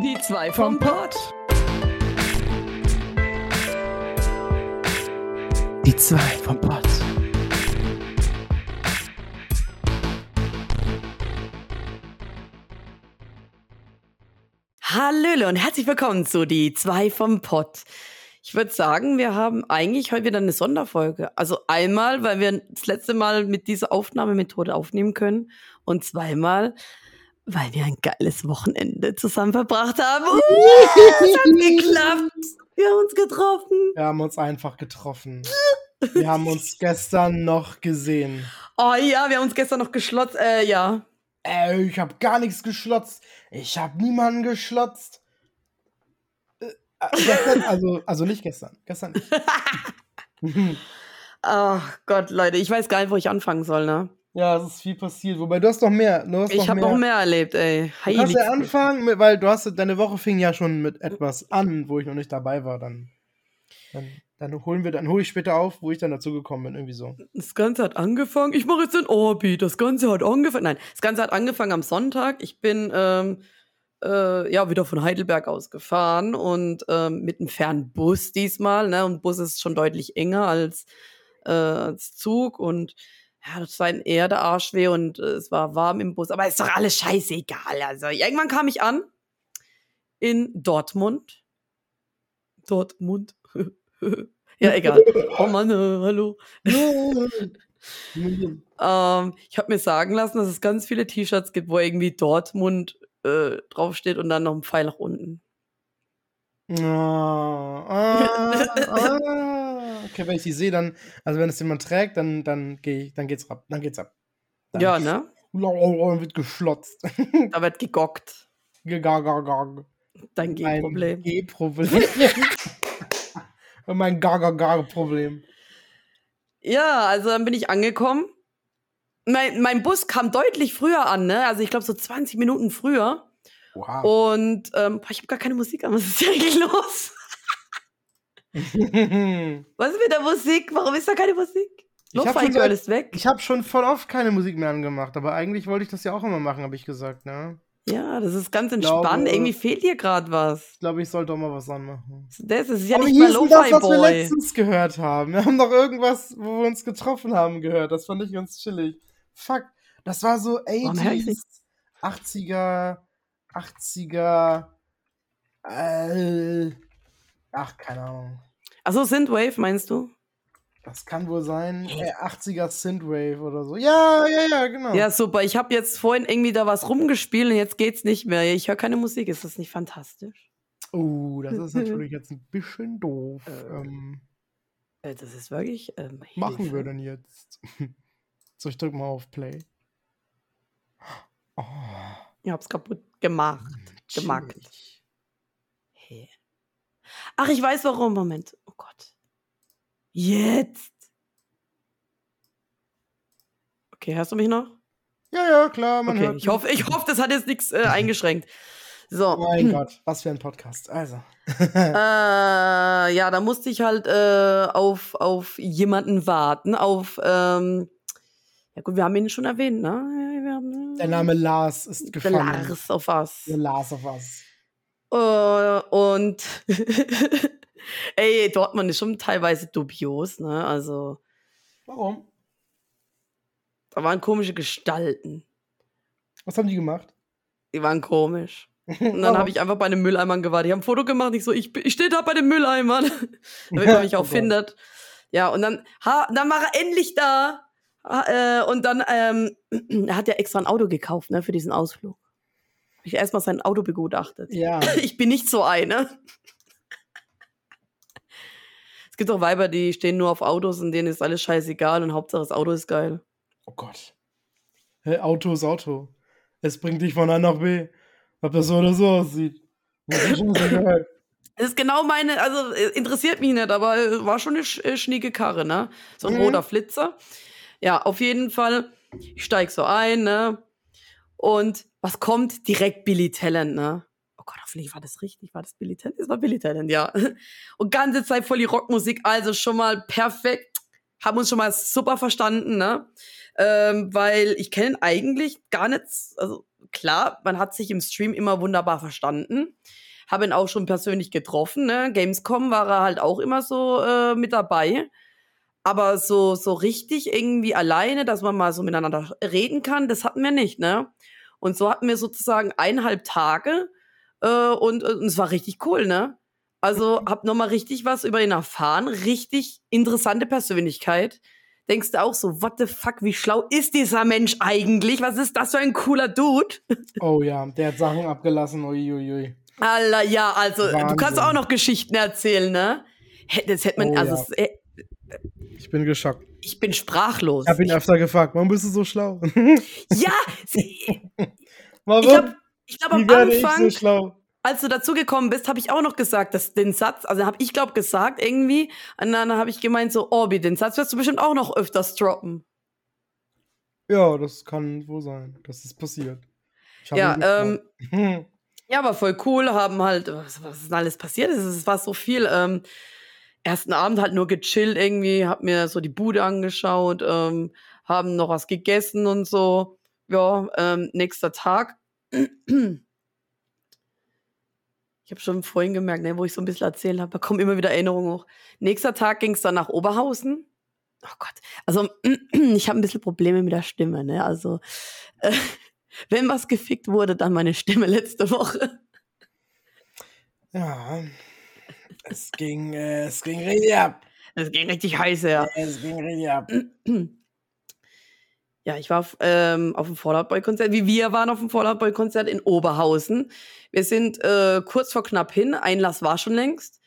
Die zwei vom Pott. Die zwei vom Pott. Hallöle und herzlich willkommen zu Die zwei vom Pott. Ich würde sagen, wir haben eigentlich heute wieder eine Sonderfolge. Also einmal, weil wir das letzte Mal mit dieser Aufnahmemethode aufnehmen können und zweimal, weil wir ein geiles Wochenende zusammen verbracht haben. Uh, es hat geklappt. Wir haben uns getroffen. Wir haben uns einfach getroffen. Wir haben uns gestern noch gesehen. Oh ja, wir haben uns gestern noch geschlotzt. Äh, ja. Ey, ich habe gar nichts geschlotzt. Ich habe niemanden geschlotzt. Äh, äh, gestern, also, also nicht gestern. Gestern nicht. Ach Gott, Leute, ich weiß gar nicht, wo ich anfangen soll, ne? Ja, es ist viel passiert. Wobei, du hast noch mehr. Hast Ich habe noch mehr erlebt, ey. Du kannst ja anfangen, mit, weil du hast, deine Woche fing ja schon mit etwas an, wo ich noch nicht dabei war. Dann, dann, dann holen wir, dann hole ich später auf, wo ich dann dazu gekommen bin, irgendwie so. Das Ganze hat angefangen. Ich mache jetzt den Orbi. Das Ganze hat angefangen. Nein, das Ganze hat angefangen am Sonntag. Ich bin ähm, äh, ja wieder von Heidelberg aus gefahren und ähm, mit einem Fernbus diesmal. Ne? Und Bus ist schon deutlich enger als, äh, als Zug und ja, das war eher der Arsch weh und äh, es war warm im Bus. Aber ist doch alles scheißegal. Also irgendwann kam ich an in Dortmund. Dortmund. ja, egal. Oh Mann, äh, hallo. Ähm, ich habe mir sagen lassen, dass es ganz viele T-Shirts gibt, wo irgendwie Dortmund äh, draufsteht und dann noch ein Pfeil nach unten. Ah, ah, ah. Okay, wenn ich die sehe, dann, also wenn es jemand trägt, dann, dann, geh ich, dann geht's ab. Dann geht's ab. Dann Ja, ne? Dann wird geschlotzt. Da wird gegockt. Gagagag. Dein G-Problem. Mein G-Problem. Mein Gagagag-Problem. Ja, also dann bin ich angekommen. Mein, mein Bus kam deutlich früher an, ne? Also ich glaube so 20 Minuten früher. Wow. Und ähm, ich habe gar keine Musik an. Was ist hier eigentlich los? Was ist mit der Musik? Warum ist da keine Musik? Lo-Fi Girl ist weg. ich habe schon voll oft keine Musik mehr angemacht, aber eigentlich wollte ich das ja auch immer machen, habe ich gesagt, ne? Ja, das ist ganz glaube- entspannt. Irgendwie fehlt hier gerade was. Ich glaube, ich sollte auch mal was anmachen. Das ist ja Aber nicht mal denn das, Lo-Fi was wir Boy. letztens gehört haben? Wir haben doch irgendwas, wo wir uns getroffen haben, gehört. Das fand ich ganz chillig. Fuck, das war so Warum hör ich's 80s, 80er, 80er, äh, ach, keine Ahnung. Achso, Synthwave meinst du? Das kann wohl sein. Äh, 80er Synthwave oder so. Ja, ja, ja, genau. Ja, super. Ich habe jetzt vorhin irgendwie da was rumgespielt und jetzt geht's nicht mehr. Ich höre keine Musik. Ist das nicht fantastisch? Oh, das ist natürlich jetzt ein bisschen doof. Ähm, Äh, Das ist wirklich. Ähm, machen wir denn jetzt? so, ich drück mal auf Play. Oh, Ich hab's kaputt gemacht. Gemacht. chillig. Hey. Ach, ich weiß warum. Moment. Oh Gott. Jetzt. Okay, hörst du mich noch? Ja, ja, klar, man Okay, hört. ich hoffe, ich hoffe, das hat jetzt nichts äh, eingeschränkt. So. Mein Gott, was für ein Podcast. Also. Äh, ja, da musste ich halt äh, auf, auf jemanden warten, auf, ähm, ja gut, wir haben ihn schon erwähnt, ne? Haben, Der Name Lars ist der gefallen. Lars auf was. Der Lars auf was. Äh, und ey, Dortmund ist schon teilweise dubios, ne? Also, Warum? da waren komische Gestalten. Was haben die gemacht? Die waren komisch. Und dann habe ich einfach bei den Mülleimern gewartet. Die haben ein Foto gemacht. Ich so, ich, ich stehe da bei den Mülleimern. Damit man mich Oh auch Gott. findet. Ja, und dann, ha, dann war er endlich da. Ha, äh, und dann, ähm, er hat ja extra ein Auto gekauft, ne, für diesen Ausflug. Hab ich erstmal sein Auto begutachtet. Ja. Ich bin nicht so eine. Es gibt auch Weiber, die stehen nur auf Autos und denen ist alles scheißegal und Hauptsache das Auto ist geil. Oh Gott. Hä, Auto ist Auto. Es bringt dich von A nach B. Ob das so oder so aussieht. Das ist schon so geil. Das ist genau meine, also äh, interessiert mich nicht, aber war schon eine äh, schnieke Karre, ne? So ein Mhm. roter Flitzer. Ja, auf jeden Fall. Ich steig so ein, ne? Und was kommt? Direkt Billy Talent, ne? Oh Gott, hoffentlich war das richtig. War das Billy Talent? Das war Billy Talent, ja. Und ganze Zeit voll die Rockmusik, also schon mal perfekt. haben uns schon mal super verstanden, ne? Ähm, weil ich kenne ihn eigentlich gar nicht, also klar, man hat sich im Stream immer wunderbar verstanden. Habe ihn auch schon persönlich getroffen, ne? Gamescom war er halt auch immer so äh, mit dabei. Aber so, so richtig irgendwie alleine, dass man mal so miteinander reden kann, das hatten wir nicht, ne? Und so hatten wir sozusagen eineinhalb Tage äh, und, und es war richtig cool, ne? Also hab noch mal richtig was über ihn erfahren, richtig interessante Persönlichkeit. Denkst du auch so, what the fuck, wie schlau ist dieser Mensch eigentlich? Was ist das für ein cooler Dude? Oh ja, der hat Sachen abgelassen, uiuiui. Ui. Alter, ja, also Wahnsinn. du kannst auch noch Geschichten erzählen, ne? Das hätte man, oh, also ja. Ich bin geschockt. Ich bin sprachlos. Ich habe ihn öfter gefragt, warum bist du so schlau? ja, sie, warum? Ich glaube, glaub, am Anfang, so schlau? als du dazugekommen bist, habe ich auch noch gesagt, dass den Satz, also habe ich glaube gesagt irgendwie, und dann habe ich gemeint so, Orbi, den Satz wirst du bestimmt auch noch öfters droppen. Ja, das kann wohl sein, dass es passiert. Ja, ähm, ja, war voll cool, haben halt, was, was ist denn alles passiert? Es war so viel. Ähm, ersten Abend halt nur gechillt irgendwie, hab mir so die Bude angeschaut, ähm, haben noch was gegessen und so. Ja, ähm, nächster Tag. Ich habe schon vorhin gemerkt, ne, wo ich so ein bisschen erzählt habe, da kommen immer wieder Erinnerungen hoch. Nächster Tag ging es dann nach Oberhausen. Oh Gott, also ich habe ein bisschen Probleme mit der Stimme, ne? Also äh, wenn was gefickt wurde, dann meine Stimme letzte Woche. Ja, es ging, äh, es ging richtig ab. Es ging richtig heiß, ja. Es ging richtig ab. Ja, ich war auf, ähm, auf dem Fallout Boy Konzert, wie wir waren auf dem Fallout Boy Konzert in Oberhausen. Wir sind äh, kurz vor knapp hin, Einlass war schon längst.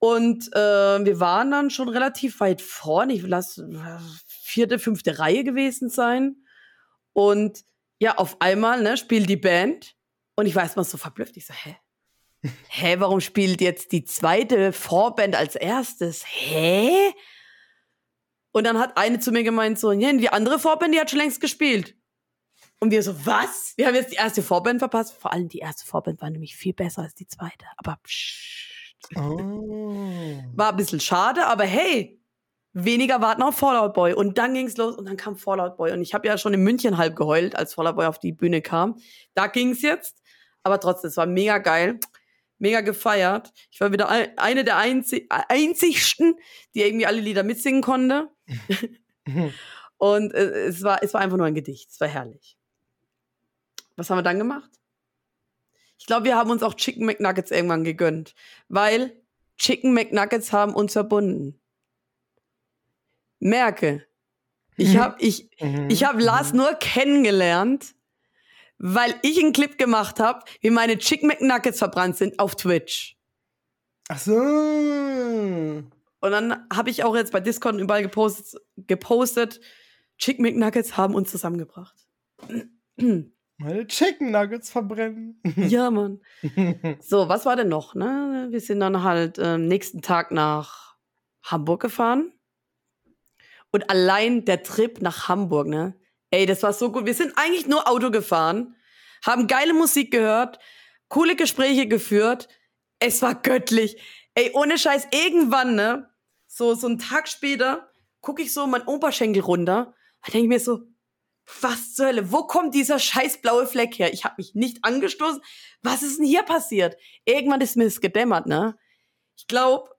Und äh, wir waren dann schon relativ weit vorne, ich lass vierte, fünfte Reihe gewesen sein. Und ja, auf einmal ne, spielt die Band und ich weiß mal so verblüfft. Ich so, hä? Hä, warum spielt jetzt die zweite Vorband als erstes? Hä? Und dann hat eine zu mir gemeint, so, ja, die andere Vorband, die hat schon längst gespielt. Und wir so, was? Wir haben jetzt die erste Vorband verpasst. Vor allem die erste Vorband war nämlich viel besser als die zweite. Aber pssst. Oh. War ein bisschen schade, aber hey, weniger warten auf Fallout Boy. Und dann ging's los und dann kam Fallout Boy. Und ich habe ja schon in München halb geheult, als Fallout Boy auf die Bühne kam. Da ging's jetzt. Aber trotzdem, es war mega geil mega gefeiert. Ich war wieder eine der einzig, einzigsten, die irgendwie alle Lieder mitsingen konnte. und äh, es, war, es war einfach nur ein Gedicht. Es war herrlich. Was haben wir dann gemacht? Ich glaube, wir haben uns auch Chicken McNuggets irgendwann gegönnt, weil Chicken McNuggets haben uns verbunden. Merke, ich habe ich, mhm. ich hab Lars mhm. nur kennengelernt, weil ich einen Clip gemacht habe, wie meine Chicken McNuggets verbrannt sind auf Twitch. Ach so. Und dann habe ich auch jetzt bei Discord überall gepostet, gepostet Chicken McNuggets haben uns zusammengebracht. Meine Chicken Nuggets verbrennen. ja, Mann. So, was war denn noch? Ne? Wir sind dann halt äh, nächsten Tag nach Hamburg gefahren. Und allein der Trip nach Hamburg, ne? Ey, das war so gut. Wir sind eigentlich nur Auto gefahren, haben geile Musik gehört, coole Gespräche geführt. Es war göttlich. Ey, ohne Scheiß, irgendwann, ne? So, so einen Tag später gucke ich so mein Oberschenkel runter. Da denke ich mir so, was zur Hölle? Wo kommt dieser scheiß blaue Fleck her? Ich habe mich nicht angestoßen. Was ist denn hier passiert? Irgendwann ist mir es gedämmert, ne? Ich glaube,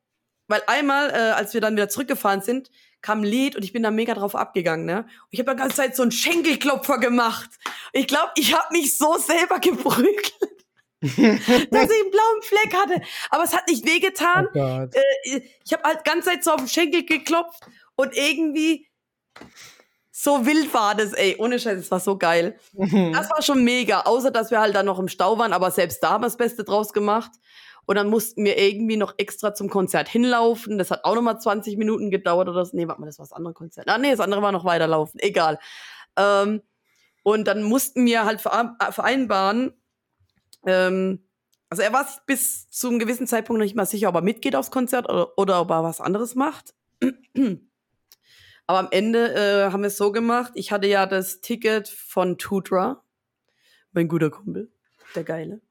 weil einmal, äh, als wir dann wieder zurückgefahren sind, kam ein Lied und ich bin da mega drauf abgegangen, ne? Und ich habe die ganze Zeit so einen Schenkelklopfer gemacht. Ich glaube, ich habe mich so selber geprügelt. dass ich einen blauen Fleck hatte. Aber es hat nicht wehgetan. Oh äh, ich habe halt ganze Zeit so auf den Schenkel geklopft und irgendwie so wild war das, ey. Ohne Scheiß, es war so geil. Das war schon mega. Außer, dass wir halt dann noch im Stau waren, aber selbst da haben wir das Beste draus gemacht. Und dann mussten wir irgendwie noch extra zum Konzert hinlaufen. Das hat auch noch mal 20 Minuten gedauert oder so. Nee, warte mal, das war das andere Konzert. Ah, nee, das andere war noch weiterlaufen. Egal. Ähm, und dann mussten wir halt äh, vereinbaren, ähm, also er war bis zu einem gewissen Zeitpunkt noch nicht mal sicher, ob er mitgeht aufs Konzert oder, oder ob er was anderes macht. Aber am Ende äh, haben wir es so gemacht. Ich hatte ja das Ticket von Tudra, mein guter Kumpel, der Geile.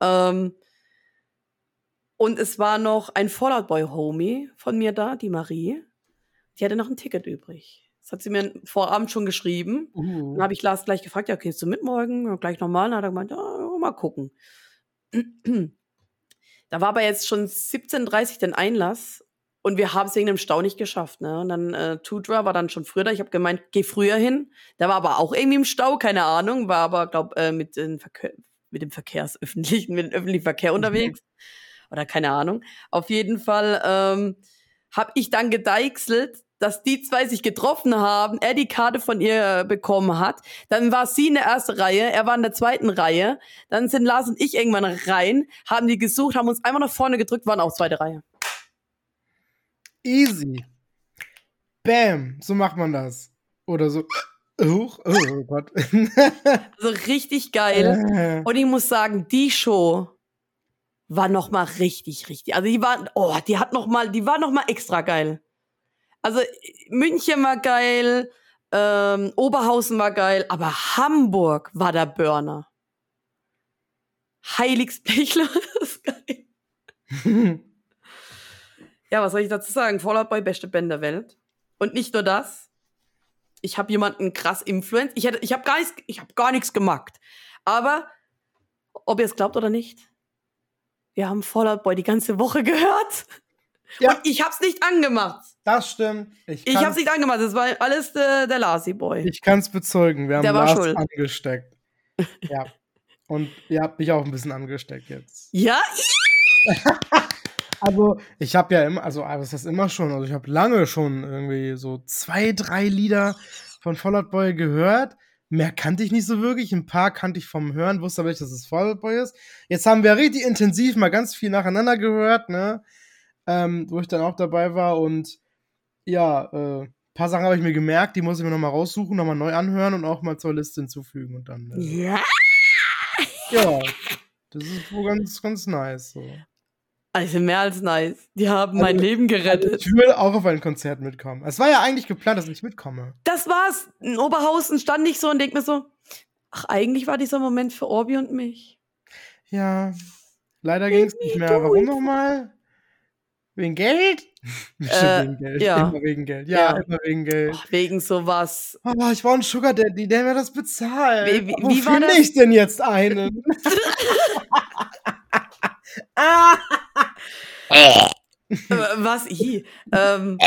Ähm, und es war noch ein Fallout Boy Homie von mir da, die Marie. die hatte noch ein Ticket übrig. Das hat sie mir vorabend schon geschrieben. Uh. Dann habe ich Lars gleich gefragt, ja, gehst du mit morgen? Und gleich nochmal. Dann hat er gemeint, ja, mal gucken. Da war aber jetzt schon 17.30 Uhr den Einlass und wir haben es wegen dem Stau nicht geschafft. Ne? Und dann äh, Tudra war dann schon früher da. Ich habe gemeint, geh früher hin. Der war aber auch irgendwie im Stau, keine Ahnung. War aber, glaube äh, mit, mit dem Verkehrsöffentlichen, mit dem öffentlichen Verkehr Mhm. Oder keine Ahnung. Auf jeden Fall ähm, habe ich dann gedeichselt, dass die zwei sich getroffen haben, er die Karte von ihr bekommen hat. Dann war sie in der ersten Reihe, er war in der zweiten Reihe. Dann sind Lars und ich irgendwann rein, haben die gesucht, haben uns einmal nach vorne gedrückt, waren auch zweite Reihe. Easy. Bam. So macht man das. Oder so. Huch. Oh, oh Gott. Also richtig geil. Äh. Und ich muss sagen, die Show war noch mal richtig, richtig. Also die war, oh, die hat noch mal, die war noch mal extra geil. Also München war geil, ähm, Oberhausen war geil, aber Hamburg war der Burner. Heiligsbechler ist geil. Ja, was soll ich dazu sagen? Fallout Boy, beste Band der Welt. Und nicht nur das. Ich habe jemanden krass influenced. Ich, hätte- ich habe gar nichts, ich habe gar nichts gemacht. Aber ob ihr es glaubt oder nicht, wir haben Fallout Boy die ganze Woche gehört. Ja. Und ich hab's nicht angemacht. Das stimmt. Ich, Ich kann's- hab's nicht angemacht. Das war alles äh, der Lasy Boy. Ich kann es bezeugen. Wir haben Der war Lars schuld. angesteckt. Ja. Und ihr habt mich auch ein bisschen angesteckt jetzt. ja? Also, ich habe ja immer, also, was heißt immer schon? Also, ich habe lange schon irgendwie so zwei, drei Lieder von Fallout Boy gehört. Mehr kannte ich nicht so wirklich. Ein paar kannte ich vom Hören, wusste aber nicht, dass es Fallout Boy ist. Jetzt haben wir richtig intensiv mal ganz viel nacheinander gehört, ne? Ähm, wo ich dann auch dabei war. Und ja, äh, paar Sachen habe ich mir gemerkt, die muss ich mir nochmal raussuchen, nochmal neu anhören und auch mal zur Liste hinzufügen. Und dann, äh, Ja. ja, das ist wohl ganz, ganz nice. So. Also mehr als nice. Die haben Also- mein Leben Also gerettet. ich will auch auf ein Konzert mitkommen. Es war ja eigentlich geplant, dass ich mitkomme. Das war's. In Oberhausen stand ich so und denk mir so, ach, eigentlich war dieser Moment für Orbi und mich. Ja, leider ging es nicht mehr. Warum nochmal? Wegen Geld? Äh, wegen Geld. ja. Immer wegen Geld. Ja, Ja. immer wegen Geld. Ach, wegen sowas. Oh, ich brauche einen Sugar Daddy, der mir das bezahlt. Wie- wie- wie war finde ich denn jetzt einen? ah! Äh, Was? I. Ähm,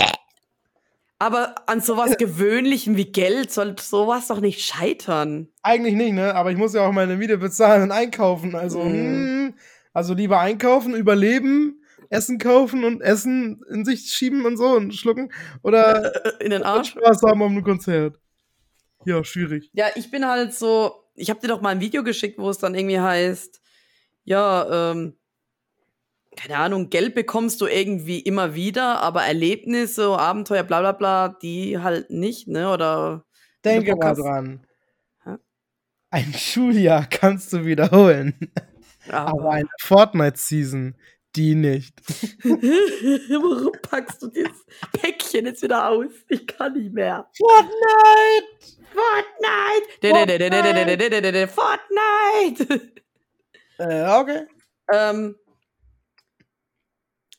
aber an sowas Gewöhnlichem wie Geld soll sowas doch nicht scheitern. Eigentlich nicht, ne? Aber ich muss ja auch meine Miete bezahlen und einkaufen. Also, Mhm. hm, also lieber einkaufen, überleben, Essen kaufen und Essen in sich schieben und so und schlucken. Oder Äh, In den Arsch. Spaß haben am Konzert. Ja, schwierig. Ja, ich bin halt so, ich habe dir doch mal ein Video geschickt, wo es dann irgendwie heißt, ja, ähm, keine Ahnung, Geld bekommst du irgendwie immer wieder, aber Erlebnisse, Abenteuer, bla bla bla, die halt nicht, ne? Oder Denke mal dran. Hä? Ein Schuljahr kannst du wiederholen. Aber aber eine Fortnite-Season, die nicht. warum packst du dieses Päckchen jetzt wieder aus? Ich kann nicht mehr. Fortnite! Fortnite! Fortnite! Äh, okay. ähm,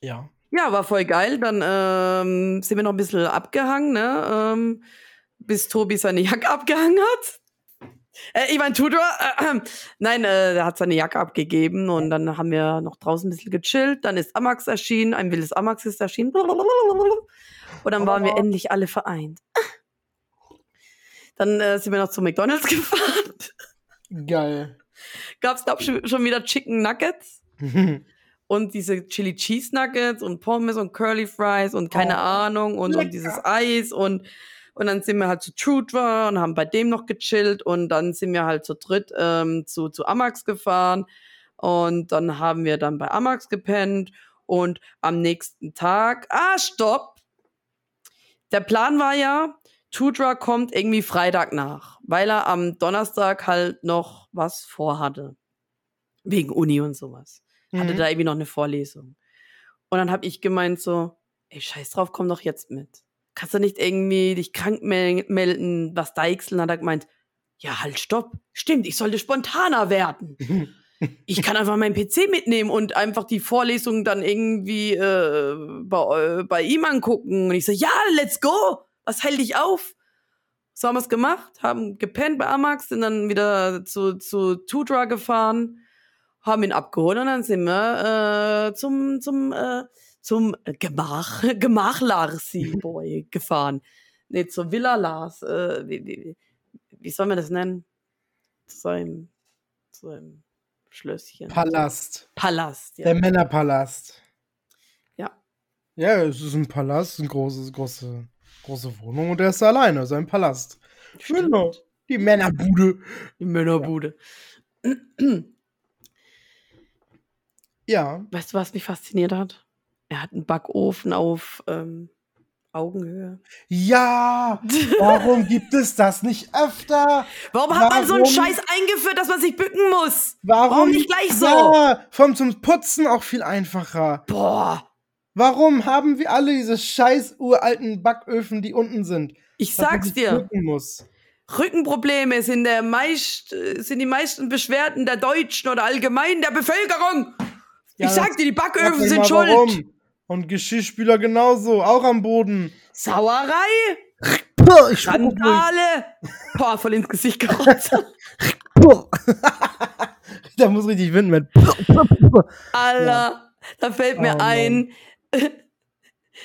Ja. Ja, war voll geil. Dann ähm, sind wir noch ein bisschen abgehangen, ne? Ähm, bis Tobi seine Jacke abgehangen hat. Äh, ich mein Tudor, äh, äh, nein, äh, der hat seine Jacke abgegeben und dann haben wir noch draußen ein bisschen gechillt. Dann ist Amax erschienen, ein wildes Amax ist erschienen. Und dann waren wir endlich alle vereint. Dann äh, sind wir noch zu McDonalds gefahren. Geil. Gab's da schon schon wieder Chicken Nuggets und diese Chili Cheese Nuggets und Pommes und Curly Fries und keine Oh, Ahnung und, und dieses Eis und und dann sind wir halt zu Trudra und haben bei dem noch gechillt und dann sind wir halt zu dritt ähm, zu zu Amax gefahren und dann haben wir dann bei Amax gepennt und am nächsten Tag ah stopp der Plan war ja Tudra kommt irgendwie Freitag nach, weil er am Donnerstag halt noch was vorhatte. Wegen Uni und sowas. Hatte Mhm. da irgendwie noch eine Vorlesung. Und dann habe ich gemeint so, ey, scheiß drauf, komm doch jetzt mit. Kannst du nicht irgendwie dich krank mel melden, was deichseln? Hat er gemeint, ja, halt, stopp. Stimmt, ich sollte spontaner werden. ich kann einfach meinen PC mitnehmen und einfach die Vorlesung dann irgendwie äh, bei, äh, bei ihm angucken. Und ich so, ja, let's go. Was hält dich auf? So haben wir es gemacht, haben gepennt bei Amax, sind dann wieder zu, zu Tudra gefahren, haben ihn abgeholt und dann sind wir äh, zum, zum, äh, zum Gemach, Gemach Larsi Boy gefahren. Nee, zur Villa Lars. Äh, wie, wie, wie soll man das nennen? Zu seinem, zu seinem Schlösschen. Palast. Palast, ja. Der Männerpalast. Ja. Ja, es ist ein Palast, eine große, große, große Wohnung und er ist alleine, sein Palast. Genau. Die Männerbude. Die Männerbude. Ja. Weißt du, was mich fasziniert hat? Er hat einen Backofen auf ähm, Augenhöhe. Ja, warum gibt es das nicht öfter? Warum hat man so einen Scheiß eingeführt, dass man sich bücken muss? Warum, Warum nicht gleich so? Ja, vom zum Putzen auch viel einfacher. Boah. Warum haben wir alle diese scheiß uralten Backöfen, die unten sind? Ich sag's dir. Rückenprobleme sind, der meist, sind die meisten Beschwerden der Deutschen oder allgemein der Bevölkerung. Ja, ich sag das- dir, die Backöfen sind schuld. warum. Und Geschirrspüler genauso, auch am Boden. Sauerei, ich. Randale. Boah, voll ins Gesicht gerotzt. Da muss richtig Wind mit. Alter, da fällt mir Oh, ein,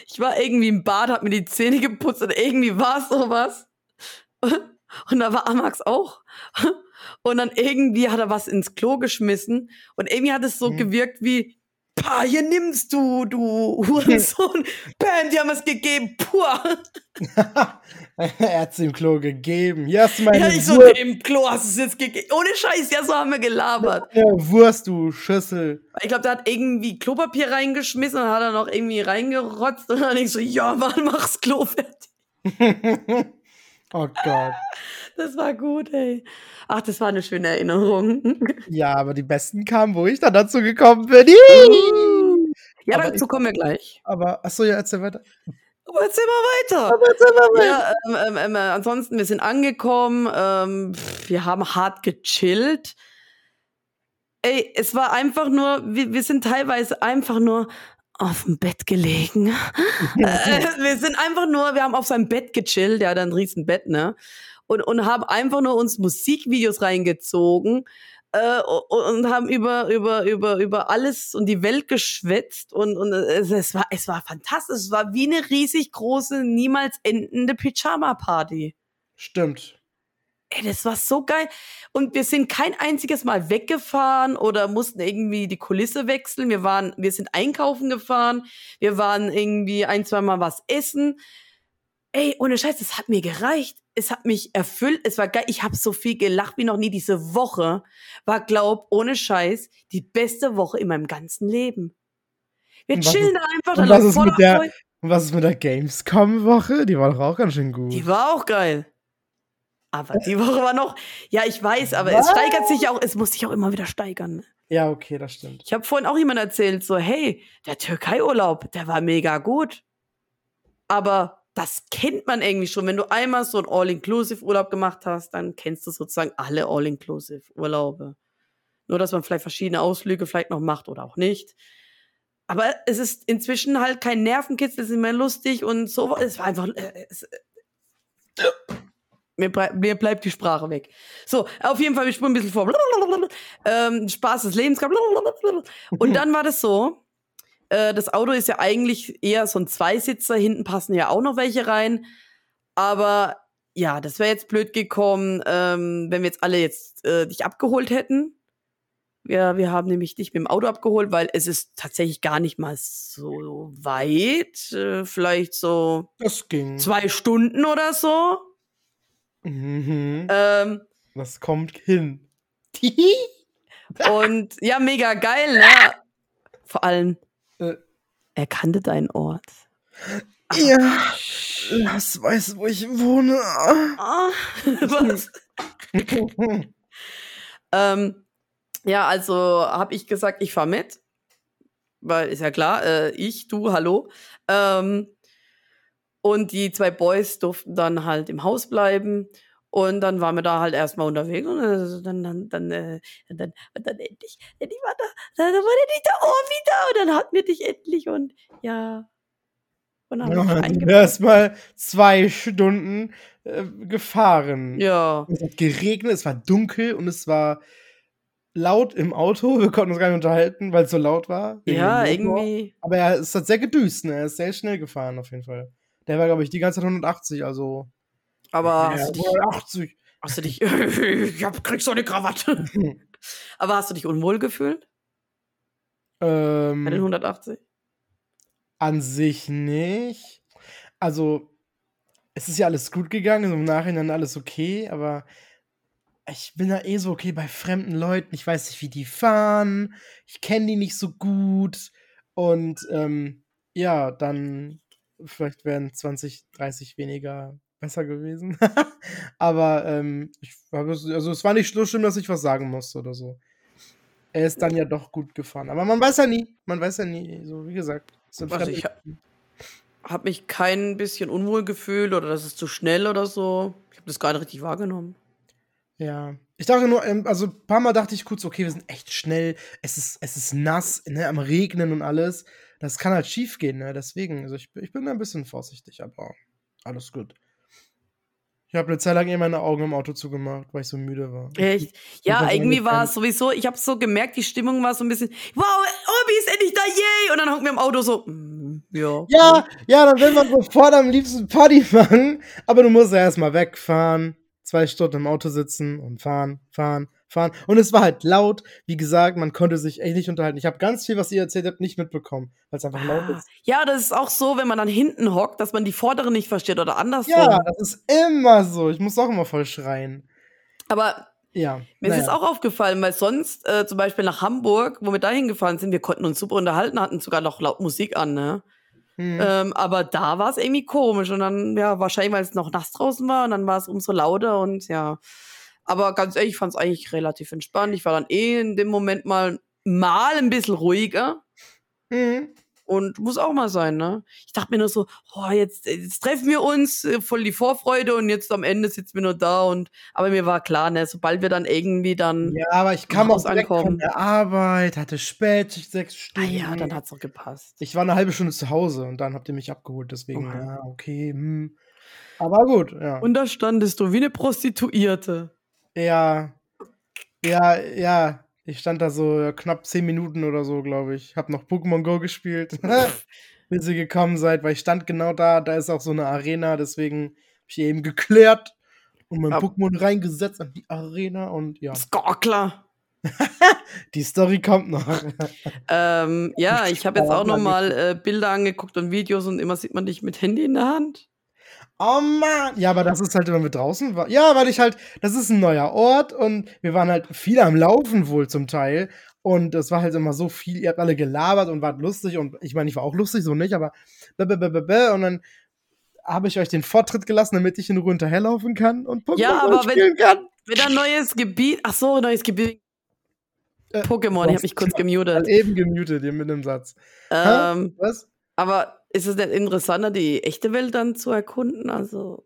ich war irgendwie im Bad, hab mir die Zähne geputzt und irgendwie war es sowas. Und da war Amax auch. Und dann irgendwie hat er was ins Klo geschmissen und irgendwie hat es so Mhm. gewirkt wie, Pah, hier nimmst du, du Hurensohn. Bam, die haben es gegeben. Puh. er hat's im Klo gegeben. Hier hast du meine Ja, ich so, Wurst, im Klo hast du es jetzt gegeben. Ohne Scheiß, ja, so haben wir gelabert. Wurst, du Schüssel. Ich glaube, der hat irgendwie Klopapier reingeschmissen und hat dann noch irgendwie reingerotzt und dann ich so, ja, Mann, mach's Klo fertig. oh Gott. Das war gut, ey. Ach, das war eine schöne Erinnerung. Ja, aber die besten kamen, wo ich dann dazu gekommen bin. ja, Aber dazu ich- kommen wir gleich. Aber, achso, ja, erzähl weiter. Aber erzähl mal weiter. Aber erzähl mal weiter. Ja, ähm, ähm, ähm, äh, ansonsten, wir sind angekommen, ähm, wir haben hart gechillt. Ey, es war einfach nur, wir, wir sind teilweise einfach nur auf dem Bett gelegen. äh, wir sind einfach nur, wir haben auf seinem Bett gechillt, der hat ein riesen Bett, ne? Und, und haben einfach nur uns Musikvideos reingezogen äh, und, und haben über, über, über, über alles und die Welt geschwätzt und, und es, es, war, es war fantastisch. Es war wie eine riesig große, niemals endende Pyjama-Party. Stimmt. Ey, das war so geil. Und wir sind kein einziges Mal weggefahren oder mussten irgendwie die Kulisse wechseln. Wir waren, wir sind einkaufen gefahren. Wir waren irgendwie ein, zwei Mal was essen. Ey, ohne Scheiß, es hat mir gereicht. Es hat mich erfüllt. Es war geil. Ich habe so viel gelacht wie noch nie. Diese Woche war, glaub, ohne Scheiß, die beste Woche in meinem ganzen Leben. Wir chillen da einfach. und was ist mit der- Freude. Und was ist mit der Gamescom-Woche? Die war doch auch ganz schön gut. Die war auch geil. Aber die Woche war noch, ja, ich weiß, aber Was? es steigert sich auch, es muss sich auch immer wieder steigern. ja, okay, das stimmt. Ich habe vorhin auch jemand erzählt, so, hey, der Türkei-Urlaub, der war mega gut. Aber das kennt man irgendwie schon. Wenn du einmal so einen All-Inclusive-Urlaub gemacht hast, dann kennst du sozusagen alle All-Inclusive-Urlaube. Nur, dass man vielleicht verschiedene Ausflüge vielleicht noch macht oder auch nicht. Aber es ist inzwischen halt kein Nervenkitzel, es ist nicht mehr lustig und so. Es war einfach. Äh, es, mir, brei- mir bleibt die Sprache weg. So, auf jeden Fall, wir spulen ein bisschen vor. Ähm, Spaß des Lebens. Und dann war das so, äh, das Auto ist ja eigentlich eher so ein Zweisitzer, hinten passen ja auch noch welche rein. Aber ja, das wäre jetzt blöd gekommen, ähm, wenn wir jetzt alle jetzt äh, dich abgeholt hätten. Ja, wir haben nämlich dich mit dem Auto abgeholt, weil es ist tatsächlich gar nicht mal so weit. Äh, vielleicht so Das ging. zwei Stunden oder so. Mhm. Ähm, Das kommt hin. und ja, mega geil, ne? Vor allem, Äh. er kannte deinen Ort. ja, Lass weiß, wo ich wohne. Ah, was? ähm, ja, also habe ich gesagt, ich fahr mit. Weil ist ja klar, äh, ich, du, hallo. Ähm, und die zwei Boys durften dann halt im Haus bleiben. Und dann waren wir da halt erstmal unterwegs und äh, dann, dann, dann, äh, dann, und dann endlich, endlich war da, dann war endlich der Ohr wieder und dann hatten wir dich endlich und ja. Und dann Ja, hab ich dann sind wir erstmal zwei Stunden äh, gefahren. Ja. Es hat geregnet, es war dunkel und es war laut im Auto. Wir konnten uns gar nicht unterhalten, weil es so laut war. Ja, irgendwie. Aber er ist hat sehr gedüst, ne? Er ist sehr schnell gefahren, auf jeden Fall. Der war, glaube ich, die ganze Zeit 180, also. Aber ja, hast du dich, 180. hast du dich, ich hab, krieg so eine Krawatte. Aber hast du dich unwohl gefühlt bei den ähm, 180? an sich nicht. Also, es ist ja alles gut gegangen, im Nachhinein alles okay, aber ich bin da eh so okay bei fremden Leuten. Ich weiß nicht, wie die fahren. Ich kenne die nicht so gut. Und ähm, ja, dann vielleicht wären 20, 30 weniger besser gewesen. aber ähm, ich habe es, also es war nicht so schlimm, dass ich was sagen musste oder so. Er ist dann ja doch gut gefahren. Aber man weiß ja nie. Man weiß ja nie. So, wie gesagt. Also ich ha- habe mich kein bisschen unwohl gefühlt oder das ist zu schnell oder so. Ich habe das gar nicht richtig wahrgenommen. Ja. Ich dachte nur, ähm, also ein paar Mal dachte ich kurz, okay, wir sind echt schnell. Es ist, es ist nass, ne, am Regnen und alles. Das kann halt schief gehen, ne? Deswegen, also ich, ich bin da ein bisschen vorsichtig, aber alles gut. Ich habe eine Zeit lang eh meine Augen im Auto zugemacht, weil ich so müde war. Echt? Ja, irgendwie war es sowieso, ich habe so gemerkt, die Stimmung war so ein bisschen, wow, Obi ist endlich da, yay! Und dann hocken wir im Auto so, mm, ja. Ja, ja, dann will man sofort am liebsten Party machen, aber du musst ja erstmal wegfahren, zwei Stunden im Auto sitzen und fahren, fahren, fahren. Und es war halt laut. Wie gesagt, man konnte sich echt nicht unterhalten. Ich habe ganz viel, was ihr erzählt habt, nicht mitbekommen, weil es einfach laut Ah, ist. Ja, das ist auch so, wenn man dann hinten hockt, dass man die vordere nicht versteht oder andersrum. Ja, das ist immer so. Ich muss auch immer voll schreien. Aber Ja. mir ist naja. es auch aufgefallen, weil sonst, äh, zum Beispiel nach Hamburg, wo wir da hingefahren sind, wir konnten uns super unterhalten, hatten sogar noch laut Musik an, ne? Hm. Ähm, aber da war es irgendwie komisch und dann, ja, wahrscheinlich, weil es noch nass draußen war und dann war es umso lauter und ja. Aber ganz ehrlich, ich fand es eigentlich relativ entspannt. Ich war dann eh in dem Moment mal, mal ein bisschen ruhiger Hm. und muss auch mal sein, ne? Ich dachte mir nur so, oh, jetzt, jetzt treffen wir uns, äh, voll die Vorfreude und jetzt am Ende sitzen wir nur da und, aber mir war klar, ne, sobald wir dann irgendwie dann, Ja, aber ich kam auch direkt von ankommen. der Arbeit, hatte Spätschicht sechs ah Stunden. ja, dann hat's doch gepasst. Ich war eine halbe Stunde zu Hause und dann habt ihr mich abgeholt, deswegen, Okay. ja, okay, hm. Aber gut, ja. Und da standest du wie eine Prostituierte. Ja. Ja, ja. Ich stand da so knapp zehn Minuten oder so, glaube ich. Hab noch Pokémon Go gespielt, bis ihr gekommen seid, weil ich stand genau da. Da ist auch so eine Arena, deswegen hab ich eben geklärt und mein Ab- Pokémon reingesetzt an die Arena und ja. Skorkler. Die Story kommt noch. Ähm, ja, ich habe jetzt auch noch mal mal äh, Bilder angeguckt und Videos und immer sieht man dich mit Handy in der Hand. Oh Mann! Ja, aber das ist halt, wenn wir draußen waren. Ja, weil ich halt, das ist ein neuer Ort und wir waren halt viel am Laufen wohl zum Teil. Und es war halt immer so viel, ihr habt alle gelabert und wart lustig und ich meine, ich war auch lustig, so nicht, aber und dann habe ich euch den Vortritt gelassen, damit ich in Ruhe hinterherlaufen kann und Pokémon Ja, aber wenn- spielen kann. Wieder ein neues Gebiet. Ach so, neues Gebiet. Äh, Pokémon, ich habe mich kurz gemutet. eben gemutet hier mit dem Satz. Ähm, Was? aber ist es nicht interessanter, die echte Welt dann zu erkunden? Also,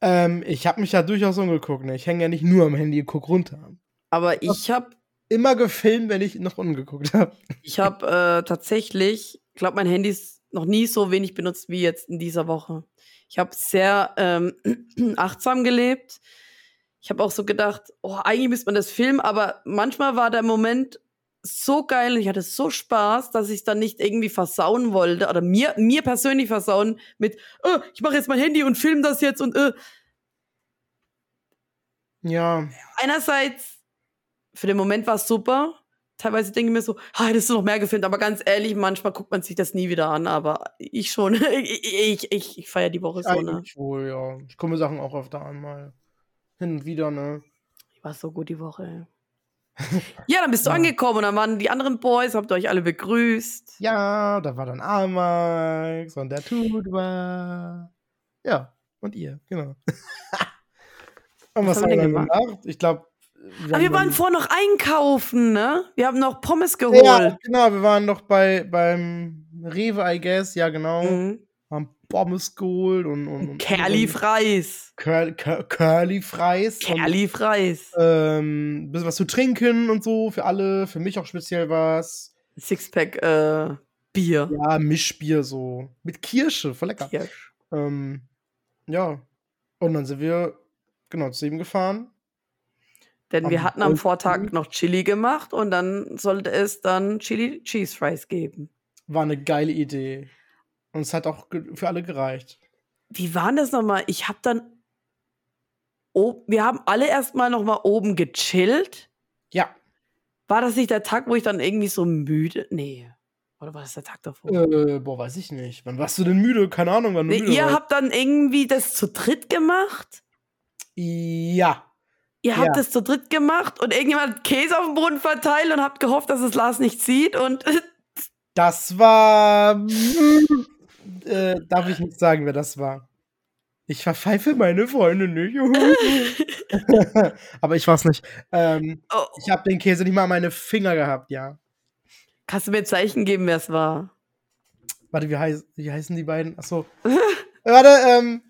Ähm, ich habe mich ja durchaus umgeguckt, ne? Ich hänge ja nicht nur am Handy und guck runter. aber ich habe Immer gefilmt, wenn ich nach unten geguckt habe. ich hab, äh, tatsächlich, glaube mein Handy ist noch nie so wenig benutzt wie jetzt in dieser Woche. Ich habe sehr ähm, achtsam gelebt. Ich habe auch so gedacht, oh, eigentlich müsste man das filmen, aber manchmal war der Moment so geil und ich hatte so Spaß, dass ich es dann nicht irgendwie versauen wollte oder mir, mir persönlich versauen mit, äh, ich mache jetzt mein Handy und film das jetzt und äh. Ja. einerseits, für den Moment war es super. Teilweise denke ich mir so, ah, hättest du noch mehr gefilmt, aber ganz ehrlich, manchmal guckt man sich das nie wieder an, aber ich schon. ich ich, ich, ich feiere die Woche so, ne? Eigentlich wohl, ja. Ich komme Sachen auch öfter an, mal. Hin und wieder, ne? War so gut die Woche. Ja, dann bist du Ja. angekommen und dann waren die anderen Boys, habt ihr euch alle begrüßt. Ja, da war dann Amax und der Tut war. Ja, und ihr, genau. und was, Was haben wir wir denn dann gemacht? Ich glaube. Aber wir waren vorher noch einkaufen, ne? Wir haben noch Pommes geholt. Ja, genau, wir waren noch bei, beim Rewe, I guess, ja, genau. Mhm. Pommes geholt und, und, und Curly Fries. Curly, Cur Curly Fries. Curly Fries. Ähm, bisschen was zu trinken und so für alle, für mich auch speziell was. Sixpack äh, Bier. Ja, Mischbier so. Mit Kirsche, voll lecker. Kirsch. Ähm, ja. Und dann sind wir genau zu ihm gefahren. Denn wir Am hatten am Vortag noch Chili gemacht und dann sollte es dann Chili Cheese Fries geben. War eine geile Idee. Und es hat auch für alle gereicht. Wie war denn das nochmal? Ich habe dann. Oh, wir haben alle erstmal nochmal oben gechillt. Ja. War das nicht der Tag, wo ich dann irgendwie so müde. Nee. Oder war das der Tag davor? Äh, boah, weiß ich nicht. Wann warst du denn müde? Keine Ahnung, wann du Nee, müde ihr warst. habt dann irgendwie das zu dritt gemacht. Ja. Ihr habt Ja. das zu dritt gemacht und irgendjemand hat Käse auf dem Boden verteilt und habt gehofft, dass es Lars nicht sieht. Und Das war. Äh, darf ich nicht sagen, wer das war. Ich verpfeife meine Freunde nicht. Aber ich war's nicht. Ähm, oh, ich habe den Käse nicht mal an meine Finger gehabt, ja. kannst du mir Zeichen geben, wer es war? Warte, wie, heiß, wie heißen die beiden? Achso. Warte, ähm,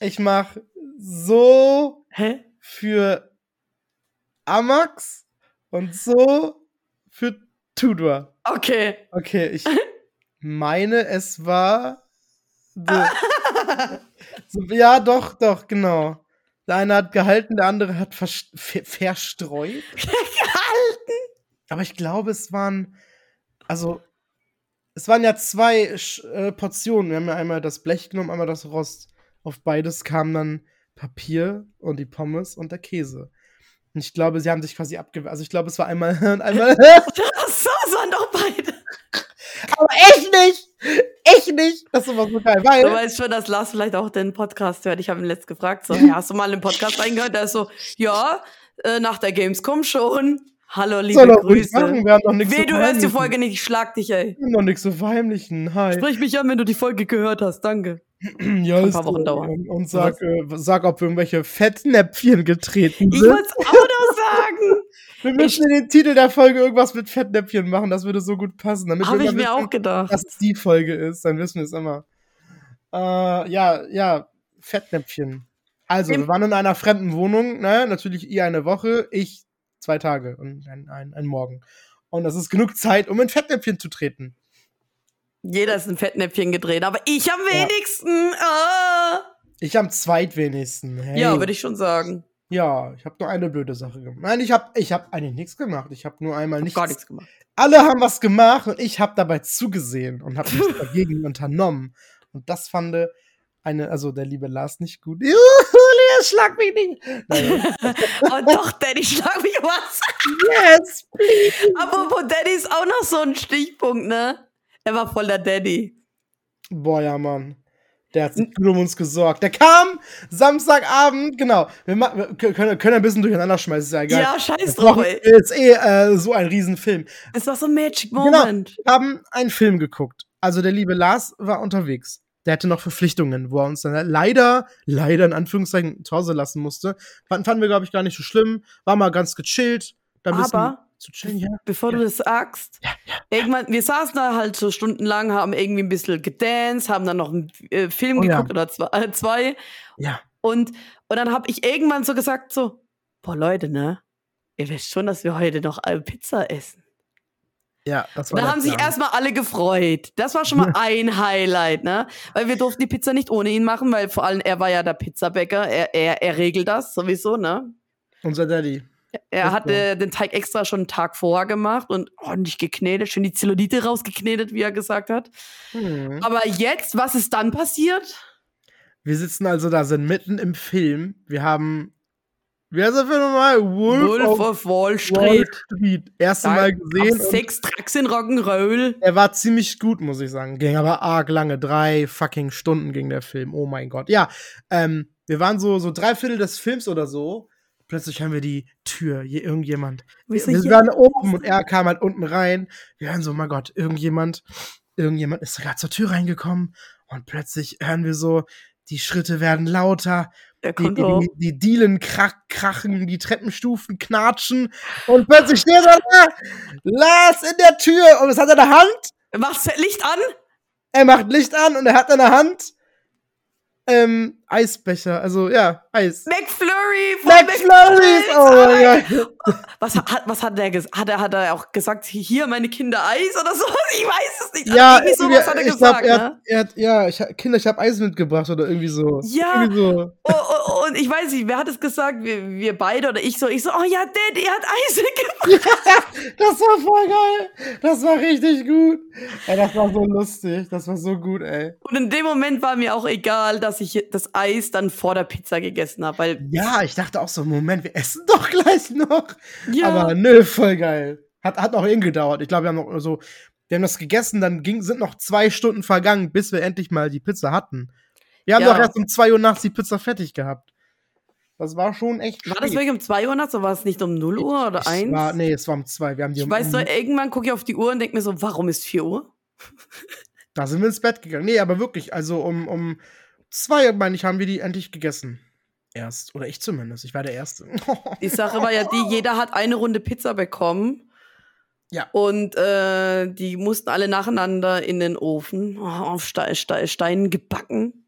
ich mach so Hä? für Amax und so für Tudor. Okay. Okay, ich meine, es war. So, so, ja, doch, doch, genau. Der eine hat gehalten, der andere hat ver verstreut. Aber ich glaube, es waren. Also, es waren ja zwei äh, Portionen. Wir haben ja einmal das Blech genommen, einmal das Rost. Auf beides kam dann Papier und die Pommes und der Käse. Und ich glaube, sie haben sich quasi abgewehrt. Also, ich glaube, es war einmal und einmal. So, es waren doch beide. Aber ich nicht! Ich nicht! Das ist immer so geil, weil. Du weißt schon, dass Lars vielleicht auch den Podcast hört. Ich habe ihn letzt gefragt, so, hast du mal den Podcast reingehört? Der ist so, ja, äh, nach der Gamescom schon. Hallo, liebe soll Grüße. machen, wir haben doch nichts Weh, du hörst die. Folge nicht, ich schlag dich, ey. Wir haben doch nichts zu verheimlichen. Hi. Sprich mich an, wenn du die Folge gehört hast, danke. ja, ein ist paar Wochen dauern. Und, und sag, äh, sag, ob wir irgendwelche Fettnäpfchen getreten Ich sind. wollte es auch noch sagen. Wir müssen in den Titel der Folge irgendwas mit Fettnäpfchen machen, das würde so gut passen. Damit Habe wir ich mir wissen, auch gedacht. dass es die Folge ist, dann wissen wir es immer. Äh, ja, ja, Fettnäpfchen. Also, Im- wir waren in einer fremden Wohnung, ne? Natürlich ihr eine Woche, ich zwei Tage und ein, ein, ein Morgen. Und das ist genug Zeit, um in Fettnäpfchen zu treten. Jeder ist ein Fettnäpfchen gedreht, aber ich am Ja. wenigsten. Ah. Ich am zweitwenigsten. Hey. Ja, würde ich schon sagen. Ja, ich habe nur eine blöde Sache gemacht. Nein, ich habe ich hab eigentlich nichts gemacht. Ich habe nur einmal nichts. Gar nichts gemacht. Alle haben was gemacht und ich habe dabei zugesehen und habe nichts dagegen unternommen. Und das fand eine, also der liebe Lars nicht gut. Juhu, Lea, schlag mich nicht. Oh doch, Daddy, schlag mich was. yes. Apropos Daddy ist auch noch so ein Stichpunkt, ne? Er war voll der Daddy. Boah, ja, Mann. Der hat sich gut um uns gesorgt. Der kam Samstagabend, genau. Wir, wir können, können ein bisschen durcheinander schmeißen, ist ja egal. Ja, scheiß drauf, ey. ist eh äh, so ein Riesenfilm. Es war so ein Magic Genau. Moment. Wir haben einen Film geguckt. Also der liebe Lars war unterwegs. Der hatte noch Verpflichtungen, wo er uns dann leider, leider in Anführungszeichen zu Hause lassen musste. Fanden, fanden wir, glaube ich, gar nicht so schlimm. War mal ganz gechillt. Da ein bisschen Aber zu chillen, ja. bevor du das sagst, irgendwann, wir saßen da halt so stundenlang, haben irgendwie ein bisschen gedanced, haben dann noch einen äh, Film Oh ja. geguckt oder zwei, äh, zwei. Ja. Und, und dann habe ich irgendwann so gesagt, so, boah Leute, ne? Ihr wisst schon, dass wir heute noch äh, Pizza essen. Ja, das war da haben sich Plan. erstmal alle gefreut. Das war schon mal ein Highlight, ne? Weil wir durften die Pizza nicht ohne ihn machen, weil vor allem er war ja der Pizzabäcker. Er, er, er regelt das sowieso, ne? Unser Daddy. Er hatte den Teig extra schon einen Tag vorher gemacht und ordentlich geknetet, schön die Zellulite rausgeknetet, wie er gesagt hat. Hm. Aber jetzt, was ist dann passiert? Wir sitzen also da, sind mitten im Film. Wir haben, wie heißt der Film nochmal? Wolf, Wolf of Wall Wall Street. Street. Erste Da Mal gesehen. Sechs Tracks in Rock'n'Roll. Er war ziemlich gut, muss ich sagen. Ging aber arg lange. Drei fucking Stunden ging der Film. Oh mein Gott. Ja, ähm, wir waren so, so drei Viertel des Films oder so. Plötzlich hören wir die Tür. Hier, irgendjemand. Wir Wir, waren oben und er kam halt unten rein. Wir hören so, mein Gott, irgendjemand, irgendjemand ist gerade zur Tür reingekommen. Und plötzlich hören wir so, die Schritte werden lauter. Die, die, die, die Dielen krach, krachen, die Treppenstufen knatschen. Und plötzlich steht er da. Lars in der Tür. Und was hat er in der Hand? Machst du Licht an? Er macht Licht an und er hat in der Hand ähm, Eisbecher, also ja, Eis. McFlurry! McFlurry! Oh mein Gott. Was hat, was hat der gesagt? Hat er, hat er auch gesagt, hier meine Kinder Eis oder so? Ich weiß es nicht. Ja, irgendwie sowas hat er ich gesagt, glaub, er, ne? er hat, ja, ich, Kinder, ich habe Eis mitgebracht oder irgendwie so. Ja. Irgendwie so. Oh, oh, und ich weiß nicht, wer hat es gesagt? Wir, wir beide oder ich so? Ich so, oh ja, Dad, er hat Eis mitgebracht. Das war voll geil. Das war richtig gut. Ey, das war so lustig. Das war so gut, ey. Und in dem Moment war mir auch egal, dass ich das Eis dann vor der Pizza gegessen habe, weil Ja, ich dachte auch so, Moment, wir essen doch gleich noch. ja, Aber nö, voll geil. Hat, hat noch eben gedauert. Ich glaube, wir haben noch so, wir haben das gegessen, dann ging, sind noch zwei Stunden vergangen, bis wir endlich mal die Pizza hatten. Wir haben Ja. doch erst um 2 Uhr nachts die Pizza fertig gehabt. Das war schon echt war das wirklich um 2 Uhr nachts oder war es nicht um 0 Uhr oder Es 1? War, nee, es war um 2. Wir haben die ich um, weiß nur, irgendwann gucke ich auf die Uhr und denke mir so, warum ist 4 Uhr? Da sind wir ins Bett gegangen. Nee, aber wirklich, also um, um 2, meine ich, haben wir die endlich gegessen. Erst. Oder ich zumindest. Ich war der Erste. Die Sache war ja die, jeder hat eine Runde Pizza bekommen. Ja. Und äh, die mussten alle nacheinander in den Ofen, oh, auf Ste Ste Steinen gebacken.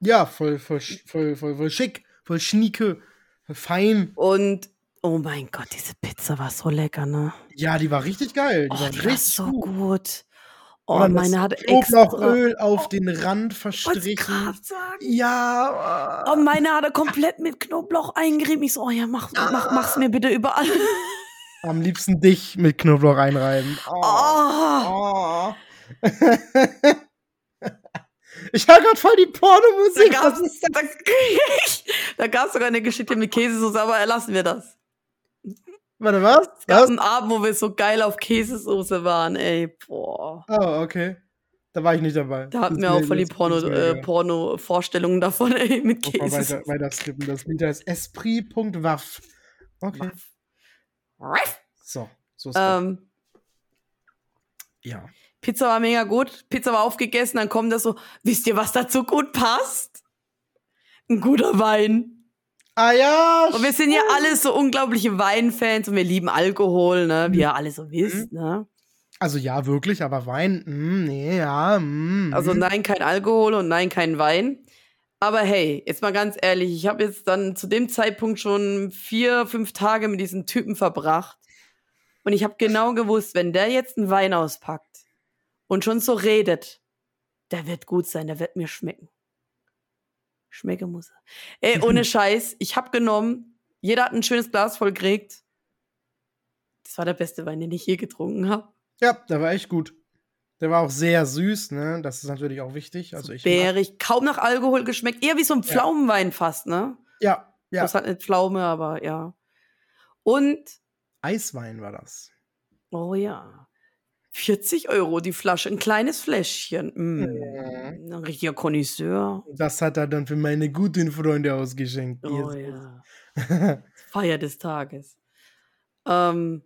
ja, voll, voll, voll, voll, voll schick, voll schnieke, voll fein. Und oh mein Gott, diese Pizza war so lecker, ne? Ja, die war richtig geil. Die Oh, war die war so gut. gut. Oh, dann meine extra. Knoblauchöl auf den Rand Wollt's verstrichen. Ja. Oh, meine hatte komplett mit Knoblauch eingerieben. Ich so, oh ja, mach, mach, mach's mir bitte überall. Am liebsten dich mit Knoblauch reinreiben. Oh, Oh. ich höre gerade voll die Pornomusik. da, da gab's sogar eine Geschichte mit Käsesoße, aber lassen wir das. Warte, was? Es gab was? einen Abend, wo wir so geil auf Käsesoße waren, ey, boah. Oh, okay. Da war ich nicht dabei. Da hatten wir ist auch voll die Porno, ist mir äh. Porno-Vorstellungen davon, ey, mit Käse. weiter, weiter skippen. Das Lied heißt esprit.waff. Okay. So, so ist. Ähm, Ja. Pizza war mega gut. Pizza war aufgegessen, dann kommt das so, wisst ihr, was dazu gut passt? Ein guter Wein. Ah ja. Und wir sind ja alle so unglaubliche Weinfans und wir lieben Alkohol, ne? Wie Mhm. ihr alle so wisst, ne? Also ja, wirklich, aber Wein, mm, nee, ja, mm, Also nein, kein Alkohol und nein, kein Wein. Aber hey, jetzt mal ganz ehrlich, ich habe jetzt dann zu dem Zeitpunkt schon vier, fünf Tage mit diesem Typen verbracht. Und ich habe genau gewusst, wenn der jetzt einen Wein auspackt und schon so redet, der wird gut sein, der wird mir schmecken. Schmecke muss. Ey, ohne Scheiß, ich habe genommen, jeder hat ein schönes Glas voll gekriegt. Das war der beste Wein, den ich je getrunken habe. Ja, der war echt gut. Der war auch sehr süß, ne? Das ist natürlich auch wichtig. Also so ich. bärig, kaum nach Alkohol geschmeckt, eher wie so ein Ja. Pflaumenwein fast, ne? Ja, ja. Das hat eine Pflaume, aber ja. Und, Eiswein war das. oh ja, 40 Euro die Flasche, ein kleines Fläschchen. Mm. Mhm. Ein richtiger Connoisseur. Das hat er dann für meine guten Freunde ausgeschenkt. Oh ja. Feier des Tages. Ähm,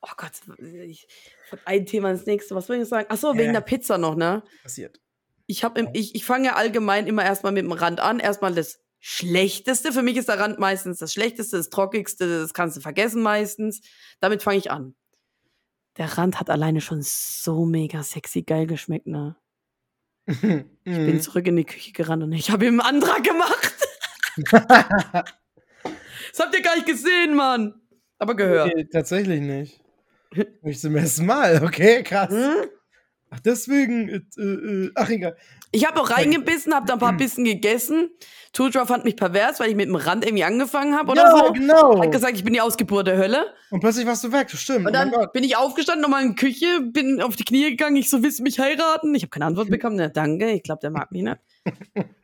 oh Gott, ich, von einem Thema ins nächste. Was soll ich sagen? Achso, wegen Ja. der Pizza noch, ne? Passiert. Ich, hab im, ich, ich fange ja allgemein immer erstmal mit dem Rand an. Erstmal das Schlechteste. Für mich ist der Rand meistens das Schlechteste, das Trockigste, das kannst du vergessen meistens. Damit fange ich an. Der Rand hat alleine schon so mega sexy geil geschmeckt, ne? Ich bin Mhm. zurück in die Küche gerannt und ich habe ihm einen Antrag gemacht. Das habt ihr gar nicht gesehen, Mann. Aber gehört. Nee, tatsächlich nicht. Nicht zum ersten Mal, okay, krass. Hm? Ach, deswegen, äh, äh, ach egal. Ich habe auch reingebissen, habe da ein paar Bissen gegessen. Tutra fand mich pervers, weil ich mit dem Rand irgendwie angefangen habe oder ja, so. genau. Hat gesagt, ich bin die Ausgeburt der Hölle. Und plötzlich warst du weg, stimmt. Und oh dann Gott. bin ich aufgestanden, nochmal in die Küche, bin auf die Knie gegangen. Ich so, willst du mich heiraten? Ich habe keine Antwort bekommen. Na, danke. Ich glaube, der mag mich nicht.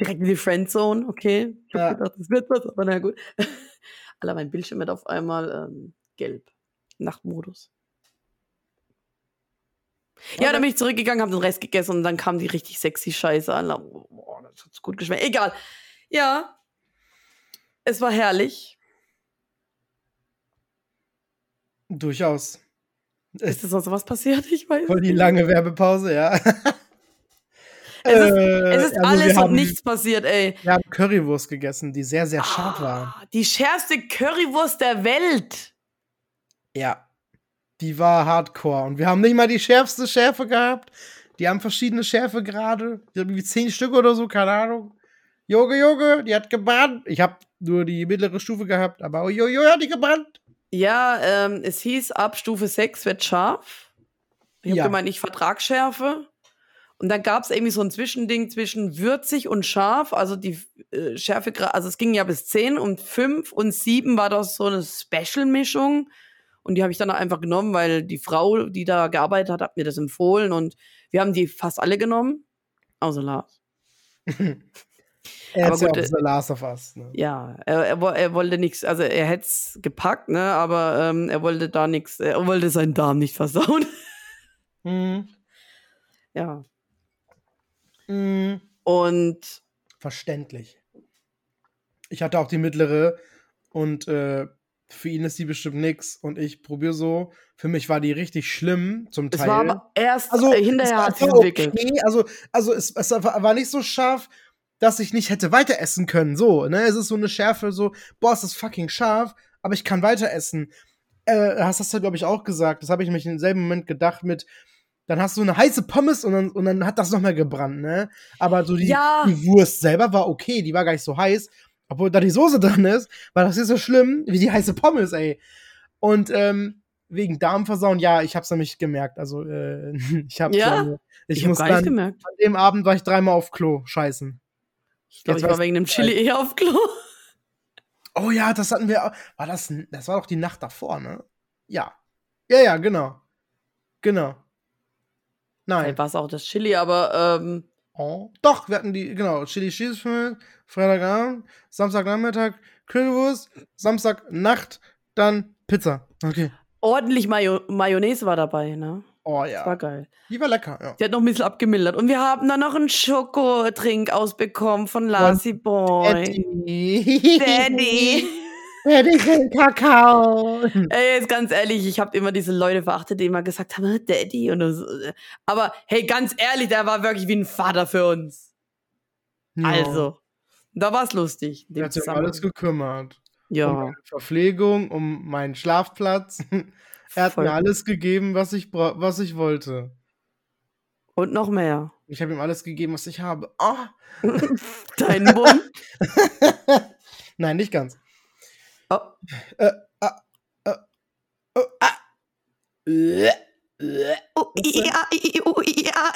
Direkt in die Friendzone. Okay. Ich Ja. gedacht, das wird was, aber na gut. Alter, mein Bildschirm wird auf einmal ähm, gelb. Nachtmodus. Ja, dann bin ich zurückgegangen, habe den Rest gegessen und dann kam die richtig sexy Scheiße an. Boah, das hat gut geschmeckt. Egal. Ja. Es war herrlich. Durchaus. Ist das noch so was passiert? Ich weiß. Voll die lange Werbepause, ja. Es ist, Äh, es ist also alles wir und haben, nichts passiert, ey. Wir haben Currywurst gegessen, die sehr, sehr scharf war. Ah, Die schärfste Currywurst der Welt. Ja. Die war hardcore. Und wir haben nicht mal die schärfste Schärfe gehabt. Die haben verschiedene Schärfe gerade. Die haben irgendwie zehn Stück oder so, keine Ahnung. Junge, Junge, die hat gebrannt. Ich habe nur die mittlere Stufe gehabt, aber Jojo hat die gebrannt. Ja, ähm, es hieß, ab Stufe 6 wird scharf. Ich habe Ja. gemeint, ich Vertragsschärfe. Und dann gab es irgendwie so ein Zwischending zwischen würzig und scharf. Also die äh, Schärfe, also es ging ja bis 10 und 5 und 7 war das so eine Special-Mischung. Und die habe ich dann einfach genommen, weil die Frau, die da gearbeitet hat, hat mir das empfohlen. Und wir haben die fast alle genommen. Außer Lars. Er ist ja auch äh, The Last of Us. Ne? Ja, er, er, er wollte nichts, also er hätte es gepackt, ne, aber ähm, er wollte da nichts, er wollte seinen Darm nicht versauen. Mhm. ja. Mhm. Und Verständlich. Ich hatte auch die mittlere und äh, für ihn ist die bestimmt nix und ich probiere so. Für mich war die richtig schlimm zum es Teil. war aber erst also äh, hinterher es hat sich entwickelt. okay. Also, also es, es war war nicht so scharf, dass ich nicht hätte weiter essen können. So, ne? Es ist so eine Schärfe, so, boah, es ist fucking scharf, aber ich kann weiter essen. Äh, hast das ja, glaube ich, auch gesagt. Das habe ich mich im selben Moment gedacht mit, dann hast du eine heiße Pommes und dann, und dann hat das noch mehr gebrannt, ne? Aber so die, Ja. die Wurst selber war okay, die war gar nicht so heiß. Obwohl da die Soße dran ist, war das nicht so schlimm wie die heiße Pommes, ey. Und ähm, wegen Darmversauen, ja, ich hab's nämlich gemerkt. Also, äh, ich hab Ja? dann, ich, Ich, hab muss gar dann, nicht gemerkt. an dem Abend war ich dreimal auf Klo, scheißen. Ich glaube, ich war wegen dem Chili eher auf Klo. Oh ja, das hatten wir, auch- war das, das war doch die Nacht davor, ne? Ja. Ja, ja, genau. Genau. Nein. War es auch das Chili, aber ähm, Oh. Doch, wir hatten die, genau, Chili Cheese Freitagabend, Samstagnachmittag, Currywurst, Samstagnacht, dann Pizza. Okay. ordentlich Mayo Mayonnaise war dabei, ne? Oh Das war ja. geil. Die war lecker, ja. Die hat noch ein bisschen abgemildert. Und wir haben dann noch einen Schokotrink ausbekommen von Lassie Boy. Daddy. Daddy. Daddy will Kakao. Ey, jetzt ganz ehrlich, ich habe immer diese Leute verachtet, die immer gesagt haben, "Ah, Daddy und so. Aber hey, ganz ehrlich, der war wirklich wie ein Vater für uns. Ja. Also, da war es lustig. Der hat sich um alles gekümmert. Um ja, meine Verpflegung, um meinen Schlafplatz. er hat Voll mir alles gegeben, was ich, was ich wollte. und noch mehr. Ich habe ihm alles gegeben, was ich habe. Ah. Dein Mund. Nein, nicht ganz. Oh. Oh, ja, oh, ja,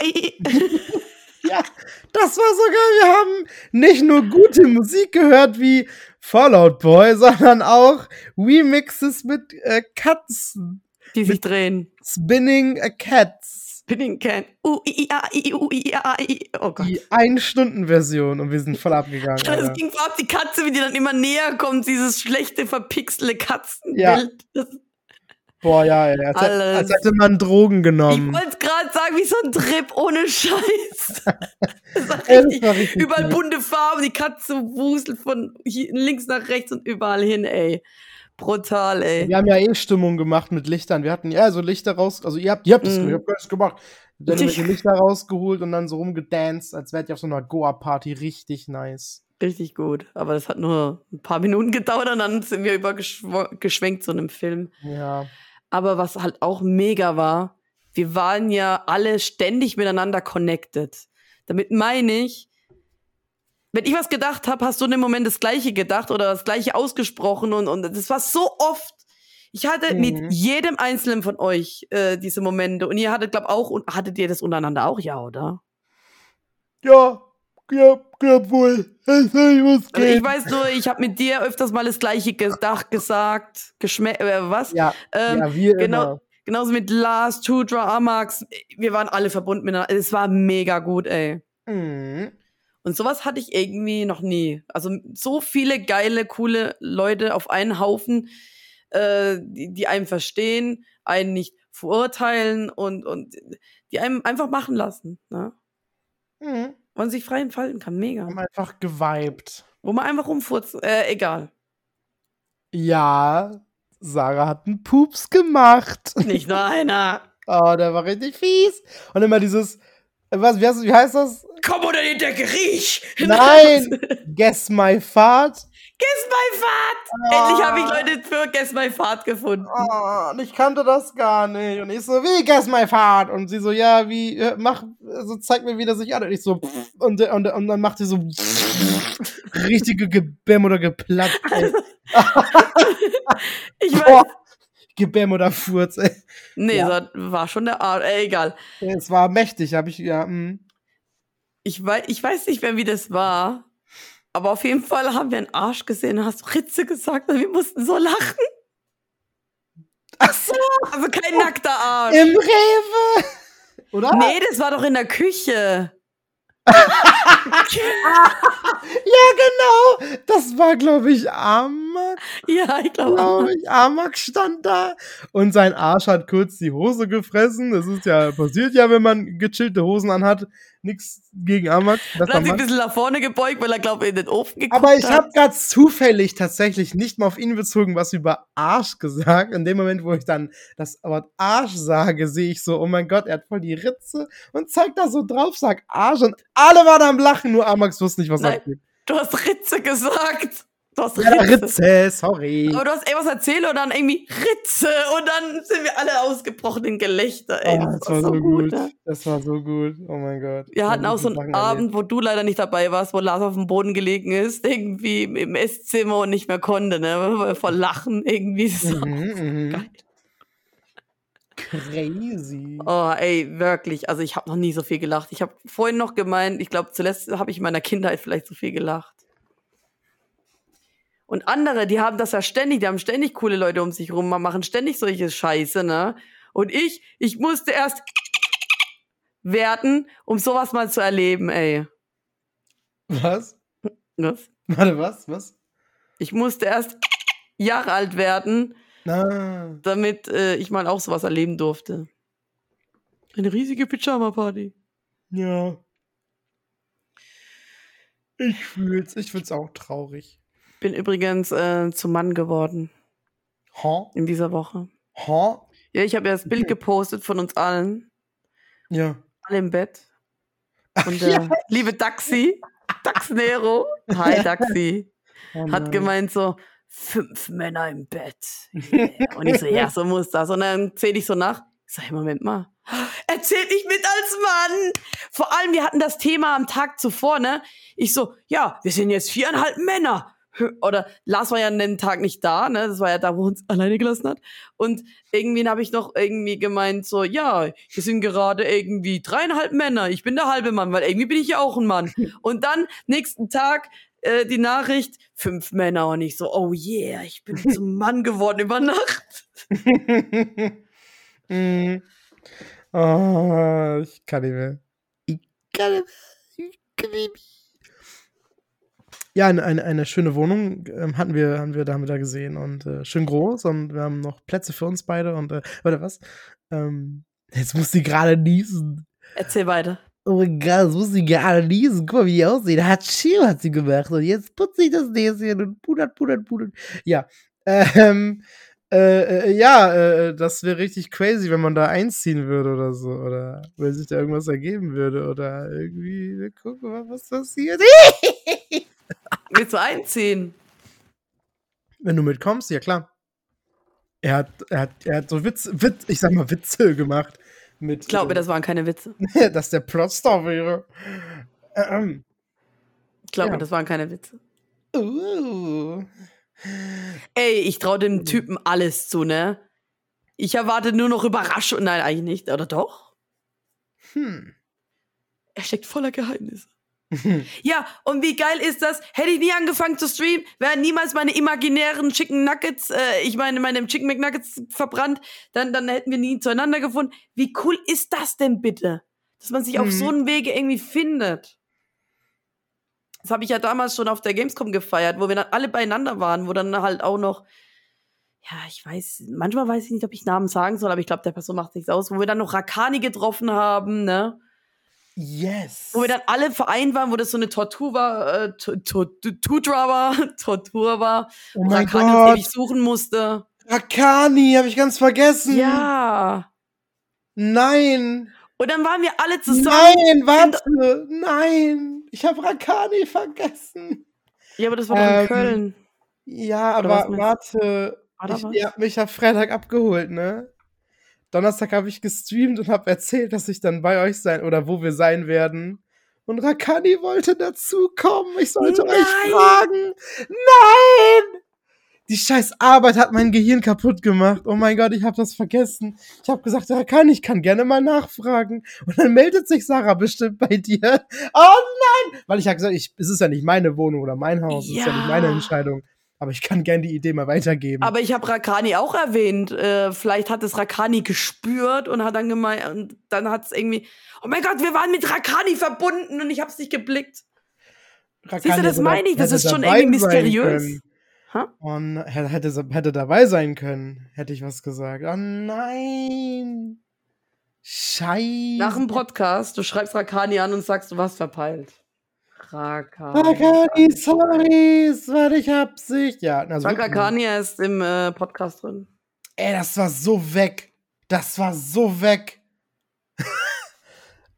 Ja, das war so geil. Wir haben nicht nur gute Musik gehört wie Fallout Boy, sondern auch Remixes mit äh, Katzen. Die sich drehen. Spinning a Cats. Spinning Can. Uh, ja, uh, ja, oh Gott. Die Ein-Stunden-Version und wir sind voll abgegangen. Es Alter. ging vor allem die Katze, wie die dann immer näher kommt, dieses schlechte, verpixelte Katzenbild. Ja. Das, Boah, ja, ey, als, hätte- Alles. als hätte man Drogen ich genommen. wollte gerade sagen, wie so ein Trip ohne Scheiß. Das war Ey, das richtig, war richtig überall bunte Farben, die Katze wuselt von hier, links nach rechts und überall hin, ey. Brutal, ey. Wir haben ja eh Stimmung gemacht mit Lichtern. Wir hatten ja so Lichter raus. Also ihr habt, ihr habt das, Mhm. ihr habt das gemacht. Dann haben wir die Lichter rausgeholt und dann so rumgedanced, als wärt ihr auf so einer Goa-Party. Richtig nice. Richtig gut. Aber das hat nur ein paar Minuten gedauert und dann sind wir übergeschwenkt zu einem Film. Ja. Aber was halt auch mega war, wir waren ja alle ständig miteinander connected. Damit meine ich, wenn ich was gedacht habe, hast du in dem Moment das Gleiche gedacht oder das Gleiche ausgesprochen und, und das war so oft. Ich hatte Mhm. mit jedem Einzelnen von euch äh, diese Momente und ihr hattet, glaub auch, und hattet ihr das untereinander auch, ja, oder? Ja, ja, ja wohl. Ich muss Also ich weiß nur, ich habe mit dir öfters mal das Gleiche gedacht, gesagt, geschmeckt, äh, was? Ja, Ähm, ja, wir genau, immer. genauso mit Lars, Tudra, Amax. Wir waren alle verbunden miteinander. Es war mega gut, ey. Mhm. Und sowas hatte ich irgendwie noch nie. Also so viele geile, coole Leute auf einen Haufen, äh, die, die einem verstehen, einen nicht verurteilen und, und die einem einfach machen lassen. Ne? Mhm. Man sich frei entfalten kann. Mega. Haben einfach geweibt. Wo man einfach rumfurzt. Äh, egal. Ja, Sarah hat einen Pups gemacht. Nicht nur einer. Oh, der war richtig fies. Und immer dieses, was, wie heißt, wie heißt das? Komm unter die Decke, riech! Nein! Guess my fart. Guess my Fahrt! Endlich habe ich Leute für Guess my Fahrt gefunden. Oh, und ich kannte das gar nicht. Und ich so, wie Guess my Fahrt? Und sie so, ja, wie, äh, mach, also zeig mir, wie das sich an. Und ich so, und, und, und dann macht sie so richtige Gebäm oder geplatzt. Ey. Ich weiß. Gebäm oder Furz, ey. Nee, Ja. das war schon der Arsch. Ey, egal. Es war mächtig, habe ich, ja, mm. Ich weiß, ich weiß nicht mehr, wie das war. Aber auf jeden Fall haben wir einen Arsch gesehen und hast Ritze gesagt und wir mussten so lachen. Ach so, Also kein nackter Arsch. im Rewe. Oder? Nee, das war doch in der Küche. Ja, genau. Das war, glaube ich, Amak. Ja, ich glaube. Glaube ich. Amak stand da. Und sein Arsch hat kurz die Hose gefressen. Das ist ja, passiert ja, wenn man gechillte Hosen anhat. Nix gegen. Dann besser hat sich ein bisschen nach vorne gebeugt, weil er, glaube ich, in den Ofen geguckt Aber ich habe gerade zufällig tatsächlich nicht mal auf ihn bezogen was über Arsch gesagt. In dem Moment, wo ich dann das Wort Arsch sage, sehe ich so, oh mein Gott, er hat voll die Ritze und zeigt da so drauf, sagt Arsch und alle waren am Lachen, nur Amax wusste nicht, was Nein. abgeht. Du hast Ritze gesagt. Du hast Ja, Ritze. Ritze, sorry. Aber du hast irgendwas erzählt und dann irgendwie Ritze und dann sind wir alle ausgebrochen in Gelächter. Ey, Oh, das, das war so gut. ne? Das war so gut. Oh mein Gott. Wir hatten auch so einen Sachen Abend, wo du leider nicht dabei warst, wo Lars auf dem Boden gelegen ist, irgendwie im- im Esszimmer und nicht mehr konnte, ne? Vor Lachen irgendwie so. erlebt. Mhm, mhm. Geil. Crazy. Oh, ey, wirklich. Also ich habe noch nie so viel gelacht. Ich habe vorhin noch gemeint, ich glaube, zuletzt habe ich in meiner Kindheit vielleicht so viel gelacht. Und andere, die haben das ja ständig, die haben ständig coole Leute um sich rum, machen ständig solche Scheiße, ne? Und ich, ich musste erst werden, um sowas mal zu erleben, ey. Was? Was? Warte, was? Was? Ich musste erst Jahre alt werden, Na. damit äh, ich mal auch sowas erleben durfte. Eine riesige Pyjama-Party. Ja. Ich fühl's. Ich find's auch traurig. Bin übrigens äh, zum Mann geworden Ha? in dieser Woche. Ha? Ja, ich habe ja das Bild gepostet von uns allen, Ja. alle im Bett. Und ja. äh, liebe Daxi, Dax Nero, hi Daxi, Oh hat gemeint so, fünf Männer im Bett. Yeah. Und ich so, ja, so muss das. Und dann zähle ich so nach. Ich sag, Moment mal. Er zählt nicht mit als Mann. Vor allem, wir hatten das Thema am Tag zuvor, ne? Ich so, ja, wir sind jetzt viereinhalb Männer. Oder Lars war ja an dem Tag nicht da, ne? Das war ja da, wo uns alleine gelassen hat. Und irgendwie habe ich noch irgendwie gemeint, so, ja, wir sind gerade irgendwie dreieinhalb Männer. Ich bin der halbe Mann, weil irgendwie bin ich ja auch ein Mann. Und dann nächsten Tag äh, die Nachricht, fünf Männer. Und ich so, oh yeah, ich bin zum Mann geworden über Nacht. mm. oh, ich kann nicht mehr. Ich kann nicht mehr. Ich kann nicht mehr. Ja, eine, eine, eine schöne Wohnung ähm, hatten wir, haben wir da, haben wir da gesehen und äh, schön groß und wir haben noch Plätze für uns beide und äh, warte was? Ähm, jetzt muss sie gerade niesen. Erzähl weiter. Oh mein Gott, jetzt muss sie gerade niesen. Guck mal, wie die aussieht. Hatschiu hat sie gemacht und jetzt putzt sich das Näschen und pudert, pudert, pudert. Ja, ähm, äh, äh, ja, äh, das wäre richtig crazy, wenn man da einziehen würde oder so. Oder wenn sich da irgendwas ergeben würde. Oder irgendwie, wir gucken mal, was passiert. Willst du einziehen? Wenn du mitkommst, ja klar. Er hat, er hat, er hat so Witz, Witz, ich sag mal Witze gemacht. Mit, Glaub mir, das waren keine Witze. dass der Plotstar wäre. Ähm, Glaub Ja. mir, das waren keine Witze. uh. Ey, ich traue dem Typen alles zu, ne? Ich erwarte nur noch Überraschung. Nein, eigentlich nicht. Oder doch? Hm. Er steckt voller Geheimnisse. Ja, und wie geil ist das? Hätte ich nie angefangen zu streamen, wären niemals meine imaginären Chicken Nuggets, äh, ich meine, meine Chicken McNuggets verbrannt, dann, dann hätten wir nie zueinander gefunden. Wie cool ist das denn bitte? Dass man sich auf Mhm. so einem Wege irgendwie findet. Das habe ich ja damals schon auf der Gamescom gefeiert, wo wir dann alle beieinander waren, wo dann halt auch noch, ja, ich weiß, manchmal weiß ich nicht, ob ich Namen sagen soll, aber ich glaube, der Person macht nichts aus, wo wir dann noch Rakani getroffen haben, ne? Yes. Wo wir dann alle vereint waren, wo das so eine Tortur war, äh, Tu- Tu- Tu- Tudra war, Tortur war, oh wo Rakani uns Gott. ewig suchen musste. Rakani, habe ich ganz vergessen. Ja. Nein. Und dann waren wir alle zusammen. Nein, warte. Nein. Ich habe Rakani vergessen. Ja, aber das war doch in Ähm, Köln. Ja, Oder aber warte, War ich ihr habt mich ja Freitag abgeholt, ne? Donnerstag habe ich gestreamt und habe erzählt, dass ich dann bei euch sein oder wo wir sein werden. Und Rakani wollte dazukommen. Ich sollte euch Nein! fragen. Nein! Die scheiß Arbeit hat mein Gehirn kaputt gemacht. Oh mein Gott, ich habe das vergessen. Ich habe gesagt, Rakani, ich kann gerne mal nachfragen. Und dann meldet sich Sarah bestimmt bei dir. Oh nein! Weil ich habe gesagt, ich, es ist ja nicht meine Wohnung oder mein Haus. Es ist ja nicht meine. Entscheidung. Aber ich kann gerne die Idee mal weitergeben. Aber ich habe Rakani auch erwähnt. Äh, vielleicht hat es Rakani gespürt und hat dann gemeint, und dann hat es irgendwie, oh mein Gott, wir waren mit Rakani verbunden und ich habe es nicht geblickt. Rakani Siehst du, das meine ich, das ist schon irgendwie mysteriös. Und hätte, hätte, hätte dabei sein können, hätte ich was gesagt. Oh nein. Scheiße. Nach dem Podcast, du schreibst Rakani an und sagst, du warst verpeilt. Rakani. Rakani, sorry, es war nicht Absicht. Ja, also Sag wirklich. Rakani, er ist im äh, Podcast drin. Ey, das war so weg. Das war so weg.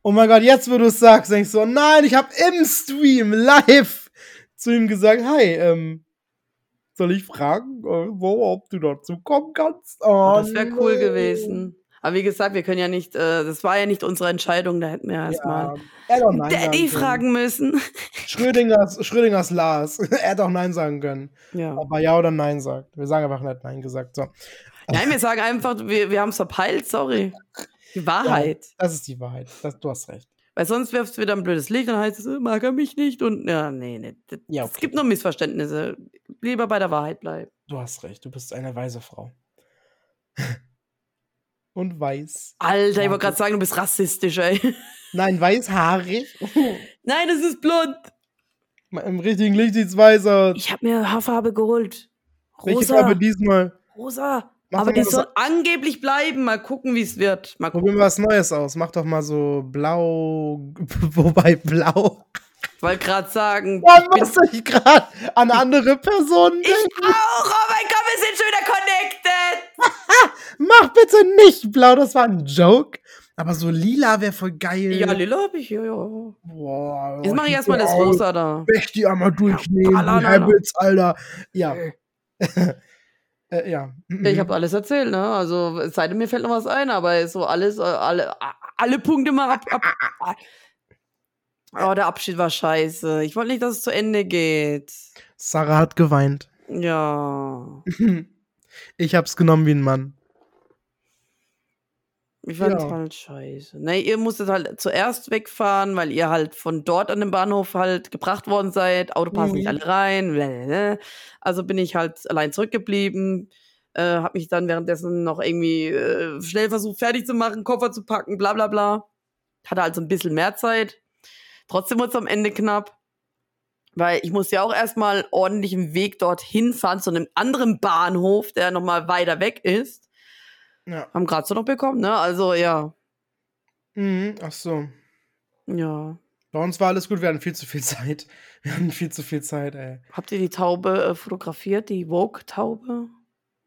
oh mein Gott, jetzt, wo du es sagst, denkst du, oh nein, ich habe im Stream live zu ihm gesagt, hi, ähm, soll ich fragen, äh, wo, ob du dazu kommen kannst? Oh, das wäre cool nee. gewesen. Aber wie gesagt, wir können ja nicht, äh, das war ja nicht unsere Entscheidung, da hätten wir erstmal Ja, er Nein sagen Daddy können. fragen müssen. Schrödingers, Schrödingers Lars. er hätte auch Nein sagen können. ja. Ob er Ja oder Nein sagt. Wir sagen einfach nicht Nein gesagt. So. Nein, wir sagen einfach, wir, wir haben es verpeilt, sorry. Die Wahrheit. Das ist die Wahrheit. Das, du hast recht. Weil sonst wirft es wieder ein blödes Licht und heißt es, äh, mag er mich nicht und ja, nee, nee. Das, Ja, Es okay. gibt nur Missverständnisse. Lieber bei der Wahrheit bleiben. Du hast recht. Du bist eine weise Frau. Und weiß. Alter, ich wollte gerade sagen, du bist rassistisch, ey. Nein, weißhaarig. Nein, es ist blond. Im richtigen Licht sieht's weiß aus. Ich habe mir Haarfarbe geholt. Welche Rosa. Farbe diesmal? Rosa. Mach Aber die soll angeblich bleiben. Mal gucken, wie es wird. Mal Probieren gucken. wir was Neues aus. Mach doch mal so blau. Wobei blau. Ich wollte gerade sagen, Warum ich musste ich gerade an andere Person ich denken? auch. Oh mein Gott, wir sind schon wieder connected. Bitte nicht blau, das war ein Joke. Aber so lila wäre voll geil. Ja, lila habe ich, ja, ja. Boah, Jetzt mache ich erstmal das Rosa da. Möchte die einmal durchnehmen, Ja, Habits, Alter. Ja. äh, ja. Ich habe alles erzählt, ne? Also, es sei denn, mir fällt noch was ein, aber so alles, äh, alle, alle Punkte mal ab. ab oh, der Abschied war scheiße. Ich wollte nicht, dass es zu Ende geht. Sarah hat geweint. Ja. Ich hab's genommen wie ein Mann. Ich fand's Ja. halt scheiße. Ne, ihr musstet halt zuerst wegfahren, weil ihr halt von dort an den Bahnhof halt gebracht worden seid. Auto passen nicht Mhm. alle rein. blablabla. Also bin ich halt allein zurückgeblieben. Äh, hab mich dann währenddessen noch irgendwie äh, schnell versucht, fertig zu machen, Koffer zu packen, bla bla bla. Hatte also ein bisschen mehr Zeit. Trotzdem wurde es am Ende knapp. Weil ich musste ja auch erstmal ordentlichen Weg dorthin fahren zu einem anderen Bahnhof, der nochmal weiter weg ist. Ja. Haben gerade so noch bekommen, ne? Also ja. Mhm, ach so. Ja. Bei uns war alles gut, wir hatten viel zu viel Zeit. Wir hatten viel zu viel Zeit, ey. Habt ihr die Taube äh, fotografiert, die Vogue-Taube?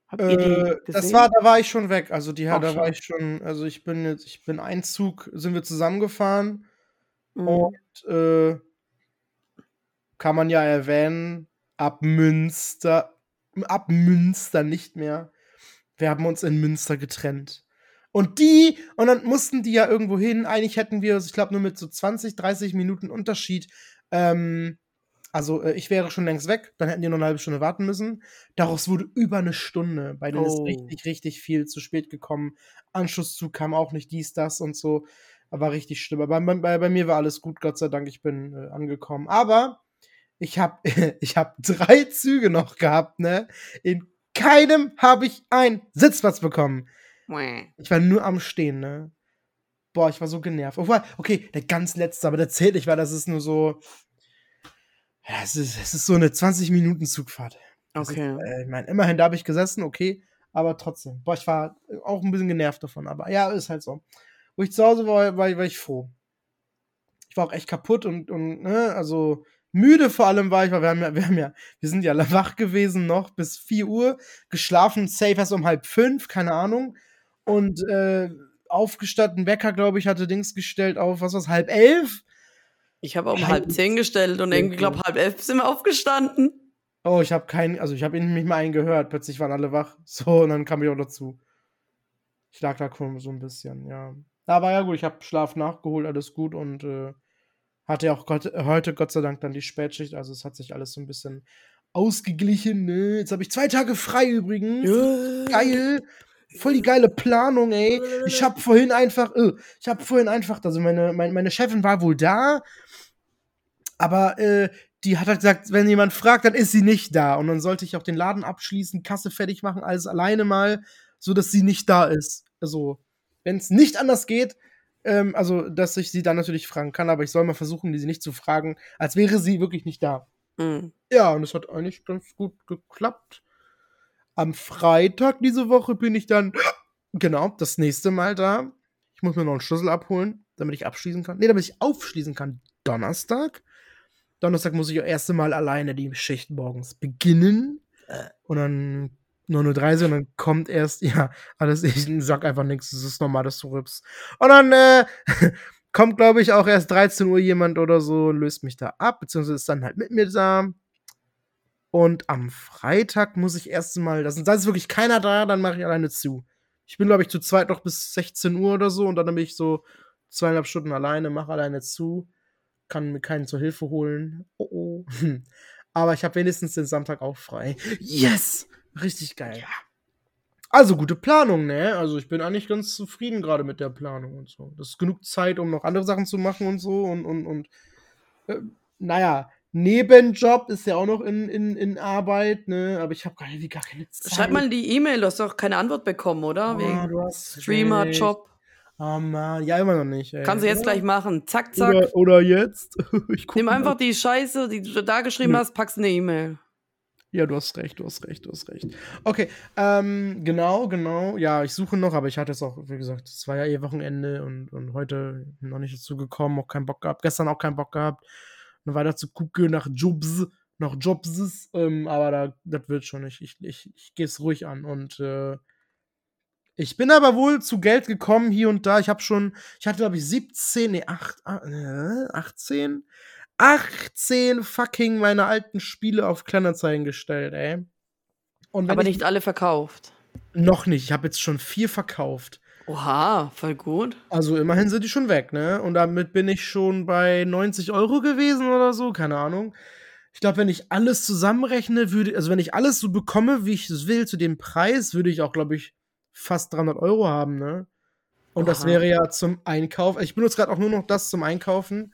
Habt ihr die Äh, gesehen? das war, da war ich schon weg. Also die, Auch da war schon. ich schon, also ich bin jetzt, ich bin ein Zug, sind wir zusammengefahren Mhm. und äh, kann man ja erwähnen, ab Münster, ab Münster nicht mehr. Wir haben uns in Münster getrennt. Und die, und dann mussten die ja irgendwo hin. Eigentlich hätten wir, ich glaube, nur mit so 20, 30 Minuten Unterschied. Ähm, also, äh, ich wäre schon längst weg, dann hätten die noch eine halbe Stunde warten müssen. Daraus wurde über eine Stunde. Bei denen ist Oh. richtig, richtig viel zu spät gekommen. Anschlusszug kam auch nicht dies, das und so. War richtig schlimm. Aber bei, bei, bei mir war alles gut, Gott sei Dank, ich bin äh, angekommen. Aber ich habe ich hab drei Züge noch gehabt, ne? In keinem habe ich einen Sitzplatz bekommen. Ich war nur am Stehen, ne? Boah, ich war so genervt. Obwohl, okay, der ganz letzte, aber der zählt nicht, weil das ist nur so. Es ist, es ist so eine 20-Minuten-Zugfahrt. Das ist, Okay. äh, ich meine, immerhin, da habe ich gesessen, okay, aber trotzdem. Boah, ich war auch ein bisschen genervt davon, aber ja, ist halt so. Wo ich zu Hause war, war, war ich froh. Ich war auch echt kaputt und, und ne, also müde vor allem war ich, weil wir haben ja, wir haben ja, wir sind ja wach gewesen noch bis 4 Uhr, geschlafen, safe erst um halb fünf, keine Ahnung. Und äh, aufgestanden, Wecker, glaube ich, hatte Dings gestellt auf, was war's, halb elf? Ich habe um Halb zehn gestellt und irgendwie, glaube halb elf sind wir aufgestanden. Oh, ich habe keinen, also ich habe ihn nicht mal einen gehört. Plötzlich waren alle wach. So, und dann kam ich auch dazu. Ich lag da so ein bisschen, ja. Aber ja gut, ich habe Schlaf nachgeholt, alles gut und äh, hatte ja auch Gott, heute Gott sei Dank dann die Spätschicht. Also es hat sich alles so ein bisschen ausgeglichen. Ne? Jetzt habe ich zwei Tage frei übrigens. Ja. Geil. Voll die geile Planung, ey. Ich habe vorhin einfach, äh, ich habe vorhin einfach, also meine, meine, meine Chefin war wohl da, aber äh, die hat halt gesagt, wenn jemand fragt, dann ist sie nicht da. Und dann sollte ich auch den Laden abschließen, Kasse fertig machen, alles alleine mal, so dass sie nicht da ist. Also, wenn es nicht anders geht, ähm, also, dass ich sie dann natürlich fragen kann, aber ich soll mal versuchen, sie nicht zu fragen, als wäre sie wirklich nicht da. Mhm. Ja, und es hat eigentlich ganz gut geklappt. Am Freitag diese Woche bin ich dann, genau, das nächste Mal da. Ich muss mir noch einen Schlüssel abholen, damit ich abschließen kann. Nee, damit ich aufschließen kann. Donnerstag. Donnerstag muss ich das erste Mal alleine die Schicht morgens beginnen. Äh. Und dann 9.30 Uhr dann kommt erst, ja, alles, ich sag einfach nichts, das ist normal, dass du rübst. Und dann äh, kommt, glaube ich, auch erst 13 Uhr jemand oder so, löst mich da ab, beziehungsweise ist dann halt mit mir da. Und am Freitag muss ich erst mal, das, da ist wirklich keiner da, dann mache ich alleine zu. Ich bin, glaube ich, zu zweit noch bis 16 Uhr oder so und dann bin ich so zweieinhalb Stunden alleine, mache alleine zu, kann mir keinen zur Hilfe holen. Oh oh. Aber ich habe wenigstens den Samstag auch frei. Yes! Richtig geil. Ja. Also gute Planung, ne? Also ich bin eigentlich ganz zufrieden gerade mit der Planung und so. Das ist genug Zeit, um noch andere Sachen zu machen und so und und und. Äh, naja, Nebenjob ist ja auch noch in, in, in Arbeit, ne? Aber ich habe gar, gar keine Zeit. Schreib mal die E-Mail, du hast doch keine Antwort bekommen, oder? Ah, Wegen Streamer-Job. Oh Mann, ja, immer noch nicht. Ey. Kannst du jetzt gleich machen. Zack, zack. Oder, oder jetzt. Nimm einfach die Scheiße, die du da geschrieben ja. hast, packst eine E-Mail. Ja, du hast recht, du hast recht, du hast recht. Okay, ähm, genau, genau. Ja, ich suche noch, aber ich hatte es auch, wie gesagt, es war ja eh Wochenende und, und heute noch nicht dazu gekommen, auch keinen Bock gehabt. Gestern auch keinen Bock gehabt noch weiter zu gucken nach Jobs, nach Jobs, ähm, aber da, das wird schon nicht. Ich, ich, ich gehe es ruhig an und äh, ich bin aber wohl zu Geld gekommen hier und da. Ich habe schon, ich hatte glaube ich 17, nee, 8, äh, 18, 18 fucking meine alten Spiele auf Kleinanzeigen gestellt, ey. aber nicht alle verkauft. Noch nicht. Ich habe jetzt schon vier verkauft. Oha, voll gut. Also immerhin sind die schon weg, ne? Und damit bin ich schon bei 90 Euro gewesen oder so, keine Ahnung. Ich glaube, wenn ich alles zusammenrechne, würde, also wenn ich alles so bekomme, wie ich es will, zu dem Preis, würde ich auch, glaube ich, fast 300 Euro haben, ne? Und Oha. das wäre ja zum Einkauf. Ich benutze gerade auch nur noch das zum Einkaufen.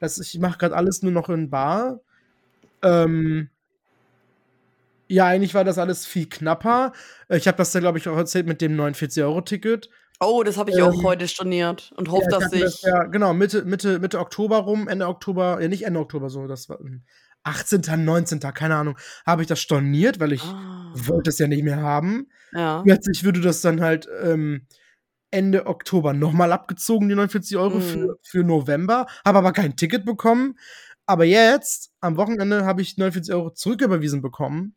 Das, ich mache gerade alles nur noch in Bar. Ähm, ja, eigentlich war das alles viel knapper. Ich habe das da, glaube ich, auch erzählt mit dem 49-Euro-Ticket. Oh, das habe ich ähm, auch heute storniert und hoffe, ja, dass ich. Das, ja, genau, Mitte, Mitte, Mitte Oktober rum, Ende Oktober, ja, nicht Ende Oktober, so, das war 18., 19., keine Ahnung, habe ich das storniert, weil ich ah. wollte es ja nicht mehr haben. Ja. Plötzlich würde das dann halt ähm, Ende Oktober nochmal abgezogen, die 49 Euro mhm. für, für November, habe aber kein Ticket bekommen. Aber jetzt, am Wochenende, habe ich 49 Euro zurücküberwiesen bekommen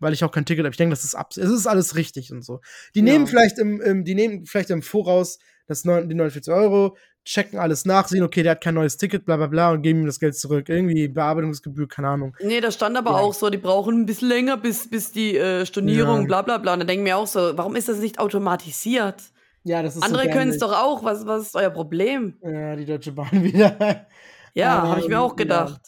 weil ich auch kein Ticket habe. Ich denke, das ist ab, es ist alles richtig und so. Die ja. nehmen vielleicht im, im, die nehmen vielleicht im Voraus das 9, die 49 Euro, checken alles nach, sehen, okay, der hat kein neues Ticket, bla bla bla und geben ihm das Geld zurück. Irgendwie Bearbeitungsgebühr, keine Ahnung. Nee, da stand aber ja. auch so, die brauchen ein bisschen länger, bis, bis die äh, Stornierung, ja. bla bla bla. Und dann denken wir auch so, warum ist das nicht automatisiert? Ja, das ist Andere so können es doch auch. Was, was ist euer Problem? Ja, die Deutsche Bahn wieder. ja, habe ich mir auch gedacht.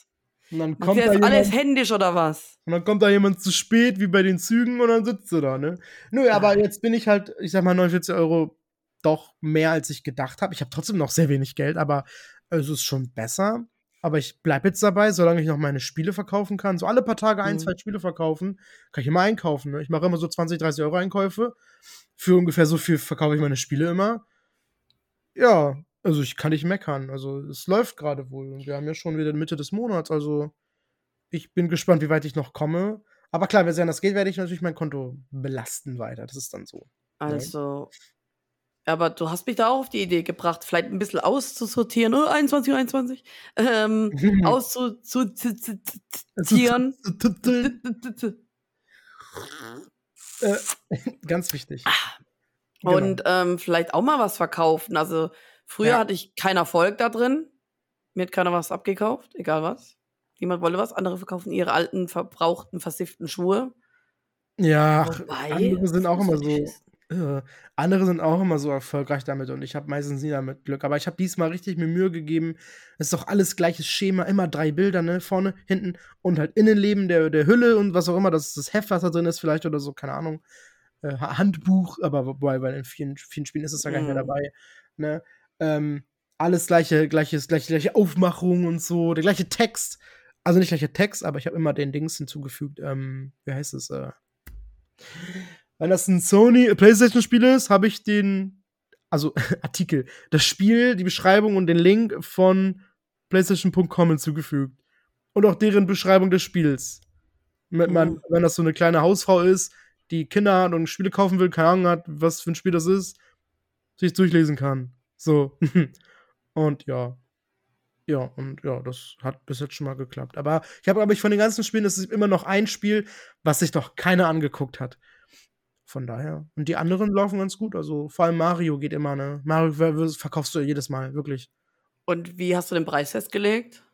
Und dann kommt ist da jemand, alles händisch oder was? Und dann kommt da jemand zu spät, wie bei den Zügen, und dann sitzt du da, ne? Nö, aber ah. jetzt bin ich halt, ich sag mal, 49 Euro doch mehr, als ich gedacht habe. Ich habe trotzdem noch sehr wenig Geld, aber es ist schon besser. Aber ich bleibe jetzt dabei, solange ich noch meine Spiele verkaufen kann. So alle paar Tage ein, mhm. zwei Spiele verkaufen, kann ich immer einkaufen. Ne? Ich mache immer so 20, 30 Euro Einkäufe. Für ungefähr so viel verkaufe ich meine Spiele immer. Ja, also ich kann nicht meckern. Also es läuft gerade wohl. Und wir haben ja schon wieder Mitte des Monats. Also ich bin gespannt, wie weit ich noch komme. Aber klar, wenn es anders geht, werde ich natürlich mein Konto belasten weiter. Das ist dann so. Ne? Also, ja. aber du hast mich da auch auf die Idee gebracht, vielleicht ein bisschen auszusortieren. Oh, 21, 21. Ähm, auszusortieren. Äh, ganz wichtig. Und genau. ähm, vielleicht auch mal was verkaufen. Also Früher ja. hatte ich keinen Erfolg da drin. Mir hat keiner was abgekauft, egal was. Niemand wolle was. Andere verkaufen ihre alten, verbrauchten, versifften Schuhe. Ja, Wobei, andere sind auch immer so. wissen. Äh, andere sind auch immer so erfolgreich damit und ich habe meistens nie damit Glück. Aber ich habe diesmal richtig mir Mühe gegeben. Es ist doch alles gleiches Schema, immer drei Bilder, ne? Vorne, hinten und halt Innenleben der, der Hülle und was auch immer. Das ist das Heft, was da drin ist, vielleicht oder so, keine Ahnung. Äh, Ha- Handbuch, aber wobei, weil in vielen, vielen Spielen ist es ja gar nicht mehr Mhm. dabei. Ne? Ähm, alles gleiche, gleiches, gleiche, gleiche Aufmachung und so, der gleiche Text. Also nicht gleicher Text, aber ich habe immer den Dings hinzugefügt. Ähm, wie heißt es? Äh, wenn das ein Sony PlayStation-Spiel ist, habe ich den, also Artikel, das Spiel, die Beschreibung und den Link von PlayStation.com hinzugefügt. Und auch deren Beschreibung des Spiels. Wenn, man, Mhm. wenn das so eine kleine Hausfrau ist, die Kinder hat und Spiele kaufen will, keine Ahnung hat, was für ein Spiel das ist, sich durchlesen kann. So. und ja. Ja, und ja, das hat bis jetzt schon mal geklappt. Aber ich habe, glaube ich, von den ganzen Spielen ist es immer noch ein Spiel, was sich doch keiner angeguckt hat. Von daher. Und die anderen laufen ganz gut. Also vor allem Mario geht immer, ne? Mario ver- ver- verkaufst du jedes Mal, wirklich. Und wie hast du den Preis festgelegt?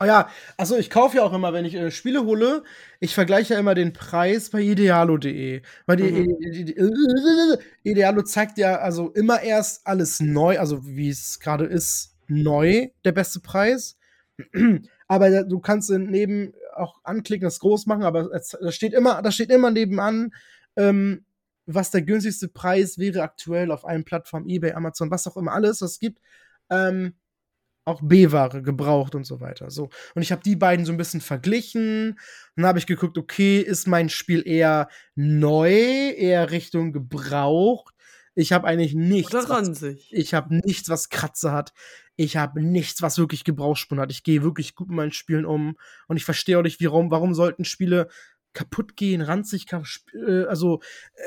Ah ja, also ich kaufe ja auch immer, wenn ich äh, Spiele hole, ich vergleiche ja immer den Preis bei idealo.de. Weil die, Mhm. die, die, die, Idealo zeigt ja also immer erst alles neu, also wie es gerade ist, neu, der beste Preis. aber du kannst neben auch anklicken, das groß machen, aber da steht immer, da steht immer nebenan, ähm, was der günstigste Preis wäre aktuell auf allen Plattformen, eBay, Amazon, was auch immer alles, was es gibt. Ähm, auch B-Ware gebraucht und so weiter. So. Und ich habe die beiden so ein bisschen verglichen. Dann habe ich geguckt, okay, ist mein Spiel eher neu, eher Richtung gebraucht. Ich habe eigentlich nichts. Oder was- ranzig? ich habe nichts, was Kratzer hat. Ich habe nichts, was wirklich Gebrauchsspuren hat. Ich gehe wirklich gut mit meinen Spielen um. Und ich verstehe auch nicht, warum, warum sollten Spiele kaputt gehen, ranzig, kap- äh, also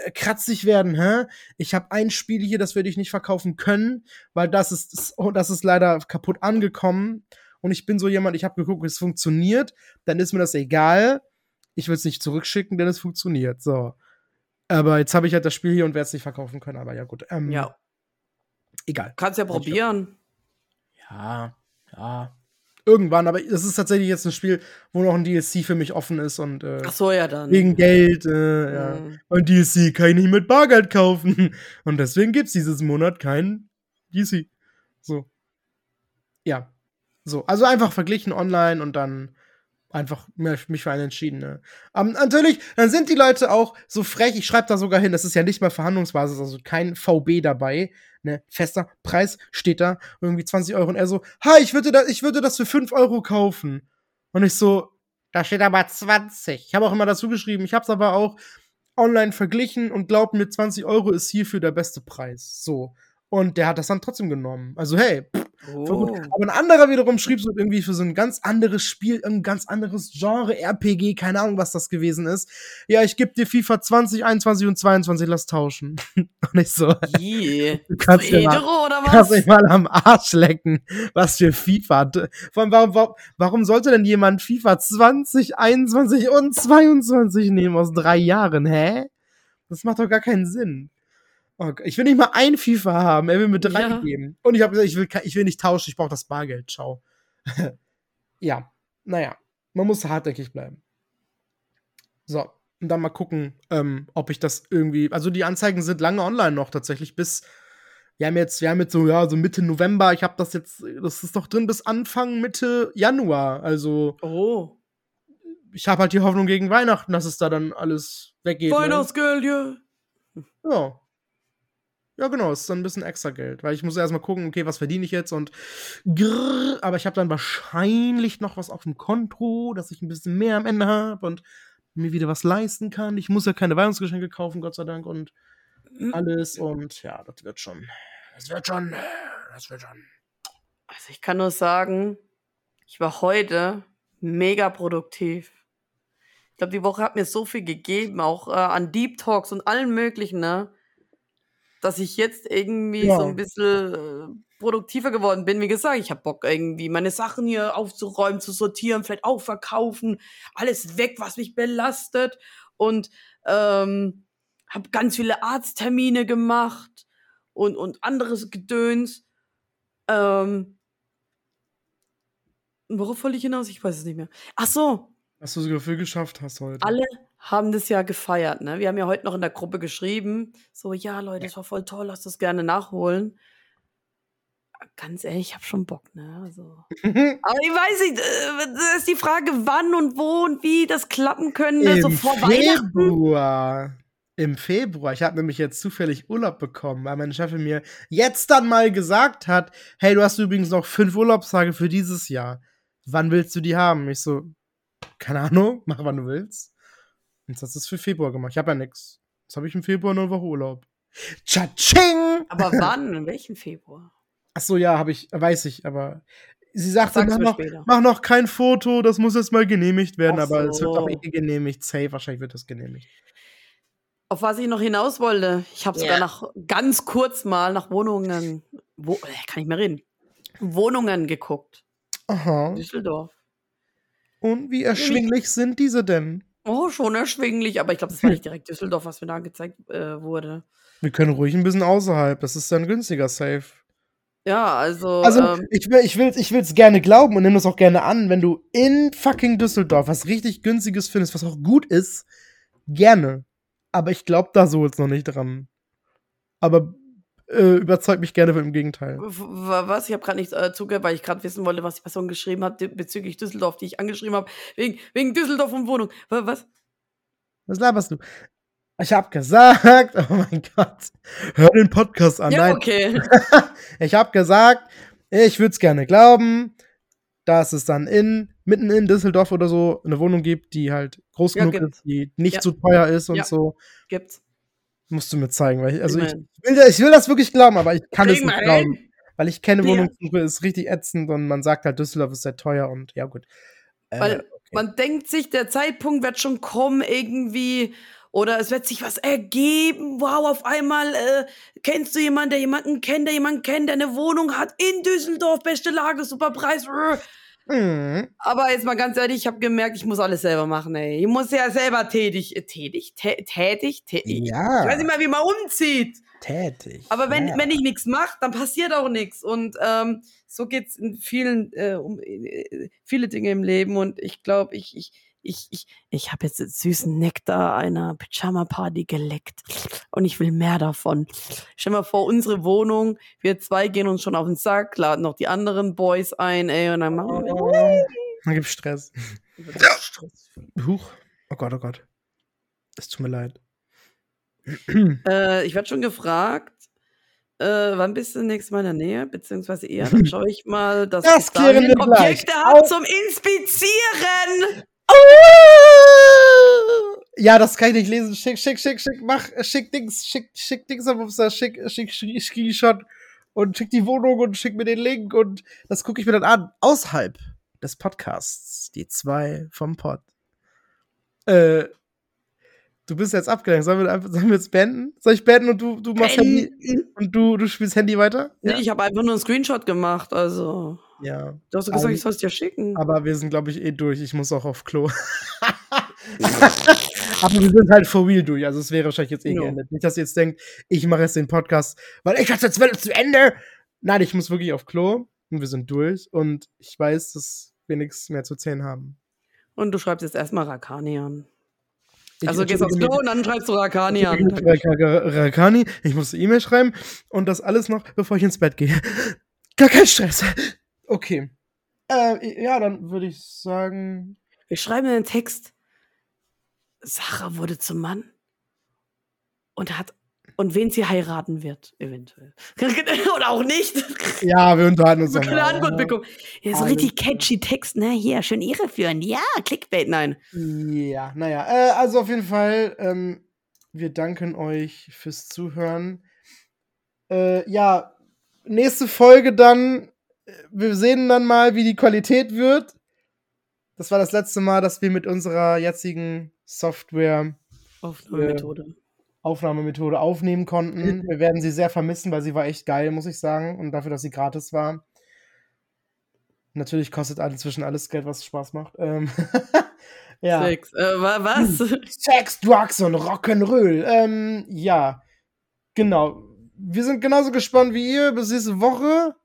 äh, kratzig werden, hä? Ich habe ein Spiel hier, das werde ich nicht verkaufen können, weil das ist, das, oh, das ist leider kaputt angekommen. Und ich bin so jemand, ich habe geguckt, es funktioniert, dann ist mir das egal. Ich will es nicht zurückschicken, denn es funktioniert. So. Aber jetzt habe ich halt das Spiel hier und werde es nicht verkaufen können. Aber ja, gut. Ähm, Ja, Egal. kannst ja probieren. Ja, ja. Irgendwann, aber das ist tatsächlich jetzt ein Spiel, wo noch ein DLC für mich offen ist und äh, Ach so, ja dann. wegen Geld, äh, ja. Mhm. Und DLC kann ich nicht mit Bargeld kaufen. Und deswegen gibt's dieses Monat kein DLC. So. Ja. So, also einfach verglichen online und dann einfach mich für einen entschieden. Ne? Ähm, natürlich, dann sind die Leute auch so frech, ich schreibe da sogar hin, das ist ja nicht mal Verhandlungsbasis, also kein VB dabei. Ne? Fester Preis steht da, irgendwie 20 Euro. Und er so, ha, ich würde, das, ich würde das für 5 Euro kaufen. Und ich so, da steht aber 20. Ich habe auch immer dazu geschrieben, ich habe es aber auch online verglichen und glaubt mir, 20 Euro ist hierfür der beste Preis. So. Und der hat das dann trotzdem genommen. Also, hey, pff. Oh. Aber ein anderer wiederum schrieb so irgendwie für so ein ganz anderes Spiel, ein ganz anderes Genre, RPG, keine Ahnung, was das gewesen ist. Ja, ich gebe dir FIFA 20, 21 und 22, lass tauschen. und ich so, Je. du kannst mal, oder kannst was? dich mal am Arsch lecken, was für FIFA. Vor allem, warum, warum, warum sollte denn jemand FIFA 20, 21 und 22 nehmen aus drei Jahren, hä? Das macht doch gar keinen Sinn. Oh, Gott, ich will nicht mal ein FIFA haben, er will mir drei Ja. geben. Und ich habe gesagt, ich will, ich will nicht tauschen, ich brauche das Bargeld. Ciao. ja, naja, man muss hartnäckig bleiben. So, und dann mal gucken, ähm, ob ich das irgendwie. Also die Anzeigen sind lange online noch tatsächlich bis. Wir haben jetzt, wir haben jetzt so, ja, so Mitte November. Ich habe das jetzt, das ist doch drin bis Anfang Mitte Januar. Also Oh. ich habe halt die Hoffnung gegen Weihnachten, dass es da dann alles weggeht. Ne? Weihnachtsgeld, ja. Ja. Ja, genau, es ist dann ein bisschen extra Geld, weil ich muss erstmal gucken, okay, was verdiene ich jetzt und grrr, aber ich habe dann wahrscheinlich noch was auf dem Konto, dass ich ein bisschen mehr am Ende habe und mir wieder was leisten kann. Ich muss ja keine Weihnachtsgeschenke kaufen, Gott sei Dank und Mhm. alles und ja, das wird schon. Das wird schon. Das wird schon. Also ich kann nur sagen, ich war heute mega produktiv. Ich glaube, die Woche hat mir so viel gegeben, auch äh, an Deep Talks und allen möglichen, ne? Dass ich jetzt irgendwie Ja. so ein bisschen äh, produktiver geworden bin. Wie gesagt, ich habe Bock irgendwie meine Sachen hier aufzuräumen, zu sortieren, vielleicht auch verkaufen, alles weg, was mich belastet und ähm, habe ganz viele Arzttermine gemacht und und anderes Gedöns. Ähm, Worauf wollte ich hinaus? Ich weiß es nicht mehr. Ach so, Was du so viel geschafft hast heute. alle haben das ja gefeiert, ne? Wir haben ja heute noch in der Gruppe geschrieben, so, ja, Leute, das war voll toll, lasst das gerne nachholen. Ganz ehrlich, ich habe schon Bock, ne? Also. Aber ich weiß nicht, äh, das ist die Frage, wann und wo und wie das klappen könnte, so Im vor Weihnachten. Februar. Im Februar. Ich habe nämlich jetzt zufällig Urlaub bekommen, weil meine Chefin mir jetzt dann mal gesagt hat: Hey, du hast übrigens noch fünf Urlaubstage für dieses Jahr. Wann willst du die haben? Ich so, keine Ahnung, mach wann du willst. Jetzt hast du es für Februar gemacht. Ich habe ja nix. Jetzt habe ich im Februar nur eine Woche Urlaub. Tschatsching! Aber wann? In welchem Februar? Ach so, ja, habe ich, weiß ich, aber sie sagte, Sag's mach noch, später. mach noch kein Foto, das muss jetzt mal genehmigt werden, Ach aber es wird doch so. eh genehmigt. Safe, wahrscheinlich wird das genehmigt. Auf was ich noch hinaus wollte, ich habe sogar Ja. nach ganz kurz mal nach Wohnungen, wo, äh, kann ich mehr reden, Wohnungen geguckt. Aha. Düsseldorf. Und wie erschwinglich sind diese denn? Oh, schon erschwinglich, aber ich glaube, das war nicht direkt Düsseldorf, was mir da gezeigt äh, wurde. Wir können ruhig ein bisschen außerhalb, das ist dann günstiger, safe. Ja, also, Also, ähm, ich will ich will's, ich will's gerne glauben und nehme das auch gerne an, wenn du in fucking Düsseldorf was richtig günstiges findest, was auch gut ist, gerne. Aber ich glaube da so jetzt noch nicht dran. Aber äh, überzeugt mich gerne im Gegenteil. was? Ich habe gerade nicht äh, zugehört, weil ich gerade wissen wollte, was die Person geschrieben hat bezüglich Düsseldorf, die ich angeschrieben habe. Wegen, wegen Düsseldorf und Wohnung. Wa- Was? Was laberst du? Ich hab gesagt, oh mein Gott, hör den Podcast an. ja, Nein, okay. ich hab gesagt, ich würde es gerne glauben, dass es dann in, mitten in Düsseldorf oder so eine Wohnung gibt, die halt groß Ja, genug gibt's. ist, die nicht Ja. zu teuer ist und Ja. so. Gibt's. Musst du mir zeigen, weil ich, also ich Immerhin. will, ich will das wirklich glauben, aber ich kann es nicht wir glauben. Weil ich kenne Ja. Wohnungssuche, ist richtig ätzend und man sagt halt, Düsseldorf ist sehr teuer und ja gut. Äh, Weil man denkt sich, der Zeitpunkt wird schon kommen irgendwie. Oder es wird sich was ergeben. Wow, auf einmal äh, kennst du jemanden, der jemanden kennt, der jemanden kennt, der eine Wohnung hat in Düsseldorf, beste Lage, super Preis. Rrr. mh, Aber jetzt mal ganz ehrlich, ich habe gemerkt, ich muss alles selber machen, ey. Ich muss ja selber tätig, äh, tätig, tä tätig, tätig. Ja. Ich weiß nicht mal, wie man umzieht. tätig. Aber wenn, ja. wenn ich nichts mache, dann passiert auch nichts. Und ähm, so geht's in vielen, äh, um äh, viele Dinge im Leben. Und ich glaube, ich, ich, ich, ich, ich habe jetzt den süßen Nektar einer Pyjama-Party geleckt. Und ich will mehr davon. Stell mal vor, unsere Wohnung, wir zwei gehen uns schon auf den Sack, laden noch die anderen Boys ein, ey, und dann machen wir. Oh, dann gibt's Stress. Stress. Huch. Oh Gott, oh Gott. Es tut mir leid. Äh, ich werde schon gefragt, äh, wann bist du nächstes Mal in der Nähe? Beziehungsweise eher, dann schaue ich mal, dass Das ich bis dahin klären wir gleich. Objekte habe zum Inspizieren. Ja, das kann ich nicht lesen. Schick, schick, schick, schick, mach, schick Dings, schick, schick Dings auf Insta, schick, schick, schick Screenshot und schick die Wohnung und schick mir den Link und das gucke ich mir dann an. Außerhalb des Podcasts. Die zwei vom Pod. Äh, du bist jetzt abgelenkt. Sollen wir, sollen wir jetzt beenden? Soll ich beenden und du, du machst Handy Beenden. und du, du spielst Handy weiter? Nee, ich habe einfach nur einen Screenshot gemacht, also. Ja. Du hast doch gesagt, Ähm, ich soll es dir schicken. Aber wir sind, glaube ich, eh durch. Ich muss auch auf Klo. Aber wir sind halt for real durch. Also es wäre wahrscheinlich jetzt eh Ja. geendet. Nicht, dass ihr jetzt denkt, ich mache jetzt den Podcast, weil ich dachte, jetzt zu Ende. Nein, ich muss wirklich auf Klo. Und wir sind durch. Und ich weiß, dass wir nichts mehr zu erzählen haben. Und du schreibst jetzt erstmal Rakani an. Ich Also gehst aufs Klo und dann schreibst du Rakani an. Rakani, ich musste E-Mail schreiben und das alles noch, bevor ich ins Bett gehe. Gar kein Stress. Okay. Äh, ja, dann würde ich sagen, Wir schreiben einen Text. Sarah wurde zum Mann und hat und wen sie heiraten wird, eventuell. Oder auch nicht. ja, wir unterhalten uns So noch keine. Antwort bekommen. Ja, so richtig catchy Text, ne? Hier, schön irreführend. Ja, Clickbait, nein. Ja, naja, äh, also auf jeden Fall, ähm, wir danken euch fürs Zuhören. Äh, ja, nächste Folge dann, wir sehen dann mal, wie die Qualität wird. Das war das letzte Mal, dass wir mit unserer jetzigen Software Aufnahmemethode. Aufnahmemethode aufnehmen konnten. Wir werden sie sehr vermissen, weil sie war echt geil, muss ich sagen. Und dafür, dass sie gratis war. Natürlich kostet inzwischen alles Geld, was Spaß macht. Ähm, ja. Sex. Äh, wa- was? Sex, Drugs und Rock'n'Roll. Ähm, ja. Genau. Wir sind genauso gespannt wie ihr. Bis nächste Woche.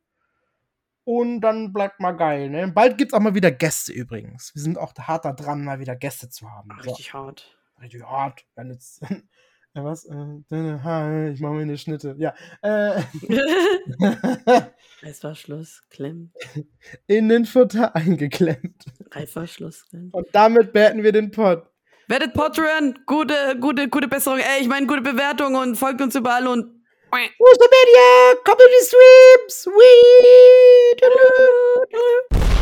Und dann bleibt mal geil. Ne? Bald gibt es auch mal wieder Gäste übrigens. Wir sind auch hart da dran, mal wieder Gäste zu haben. Richtig so. hart. Richtig hart. Wenn jetzt, was? Äh, ich mache mir eine Schnitte. Ja. Äh. Reißverschluss klemmt. In den Futter eingeklemmt. Reißverschluss klemmt. Und damit beenden wir den Pod. Werdet Patreon, gute, gute, gute Besserung, ey, ich meine gute Bewertung und folgt uns überall und Where's the media? Community sweeps! Wee!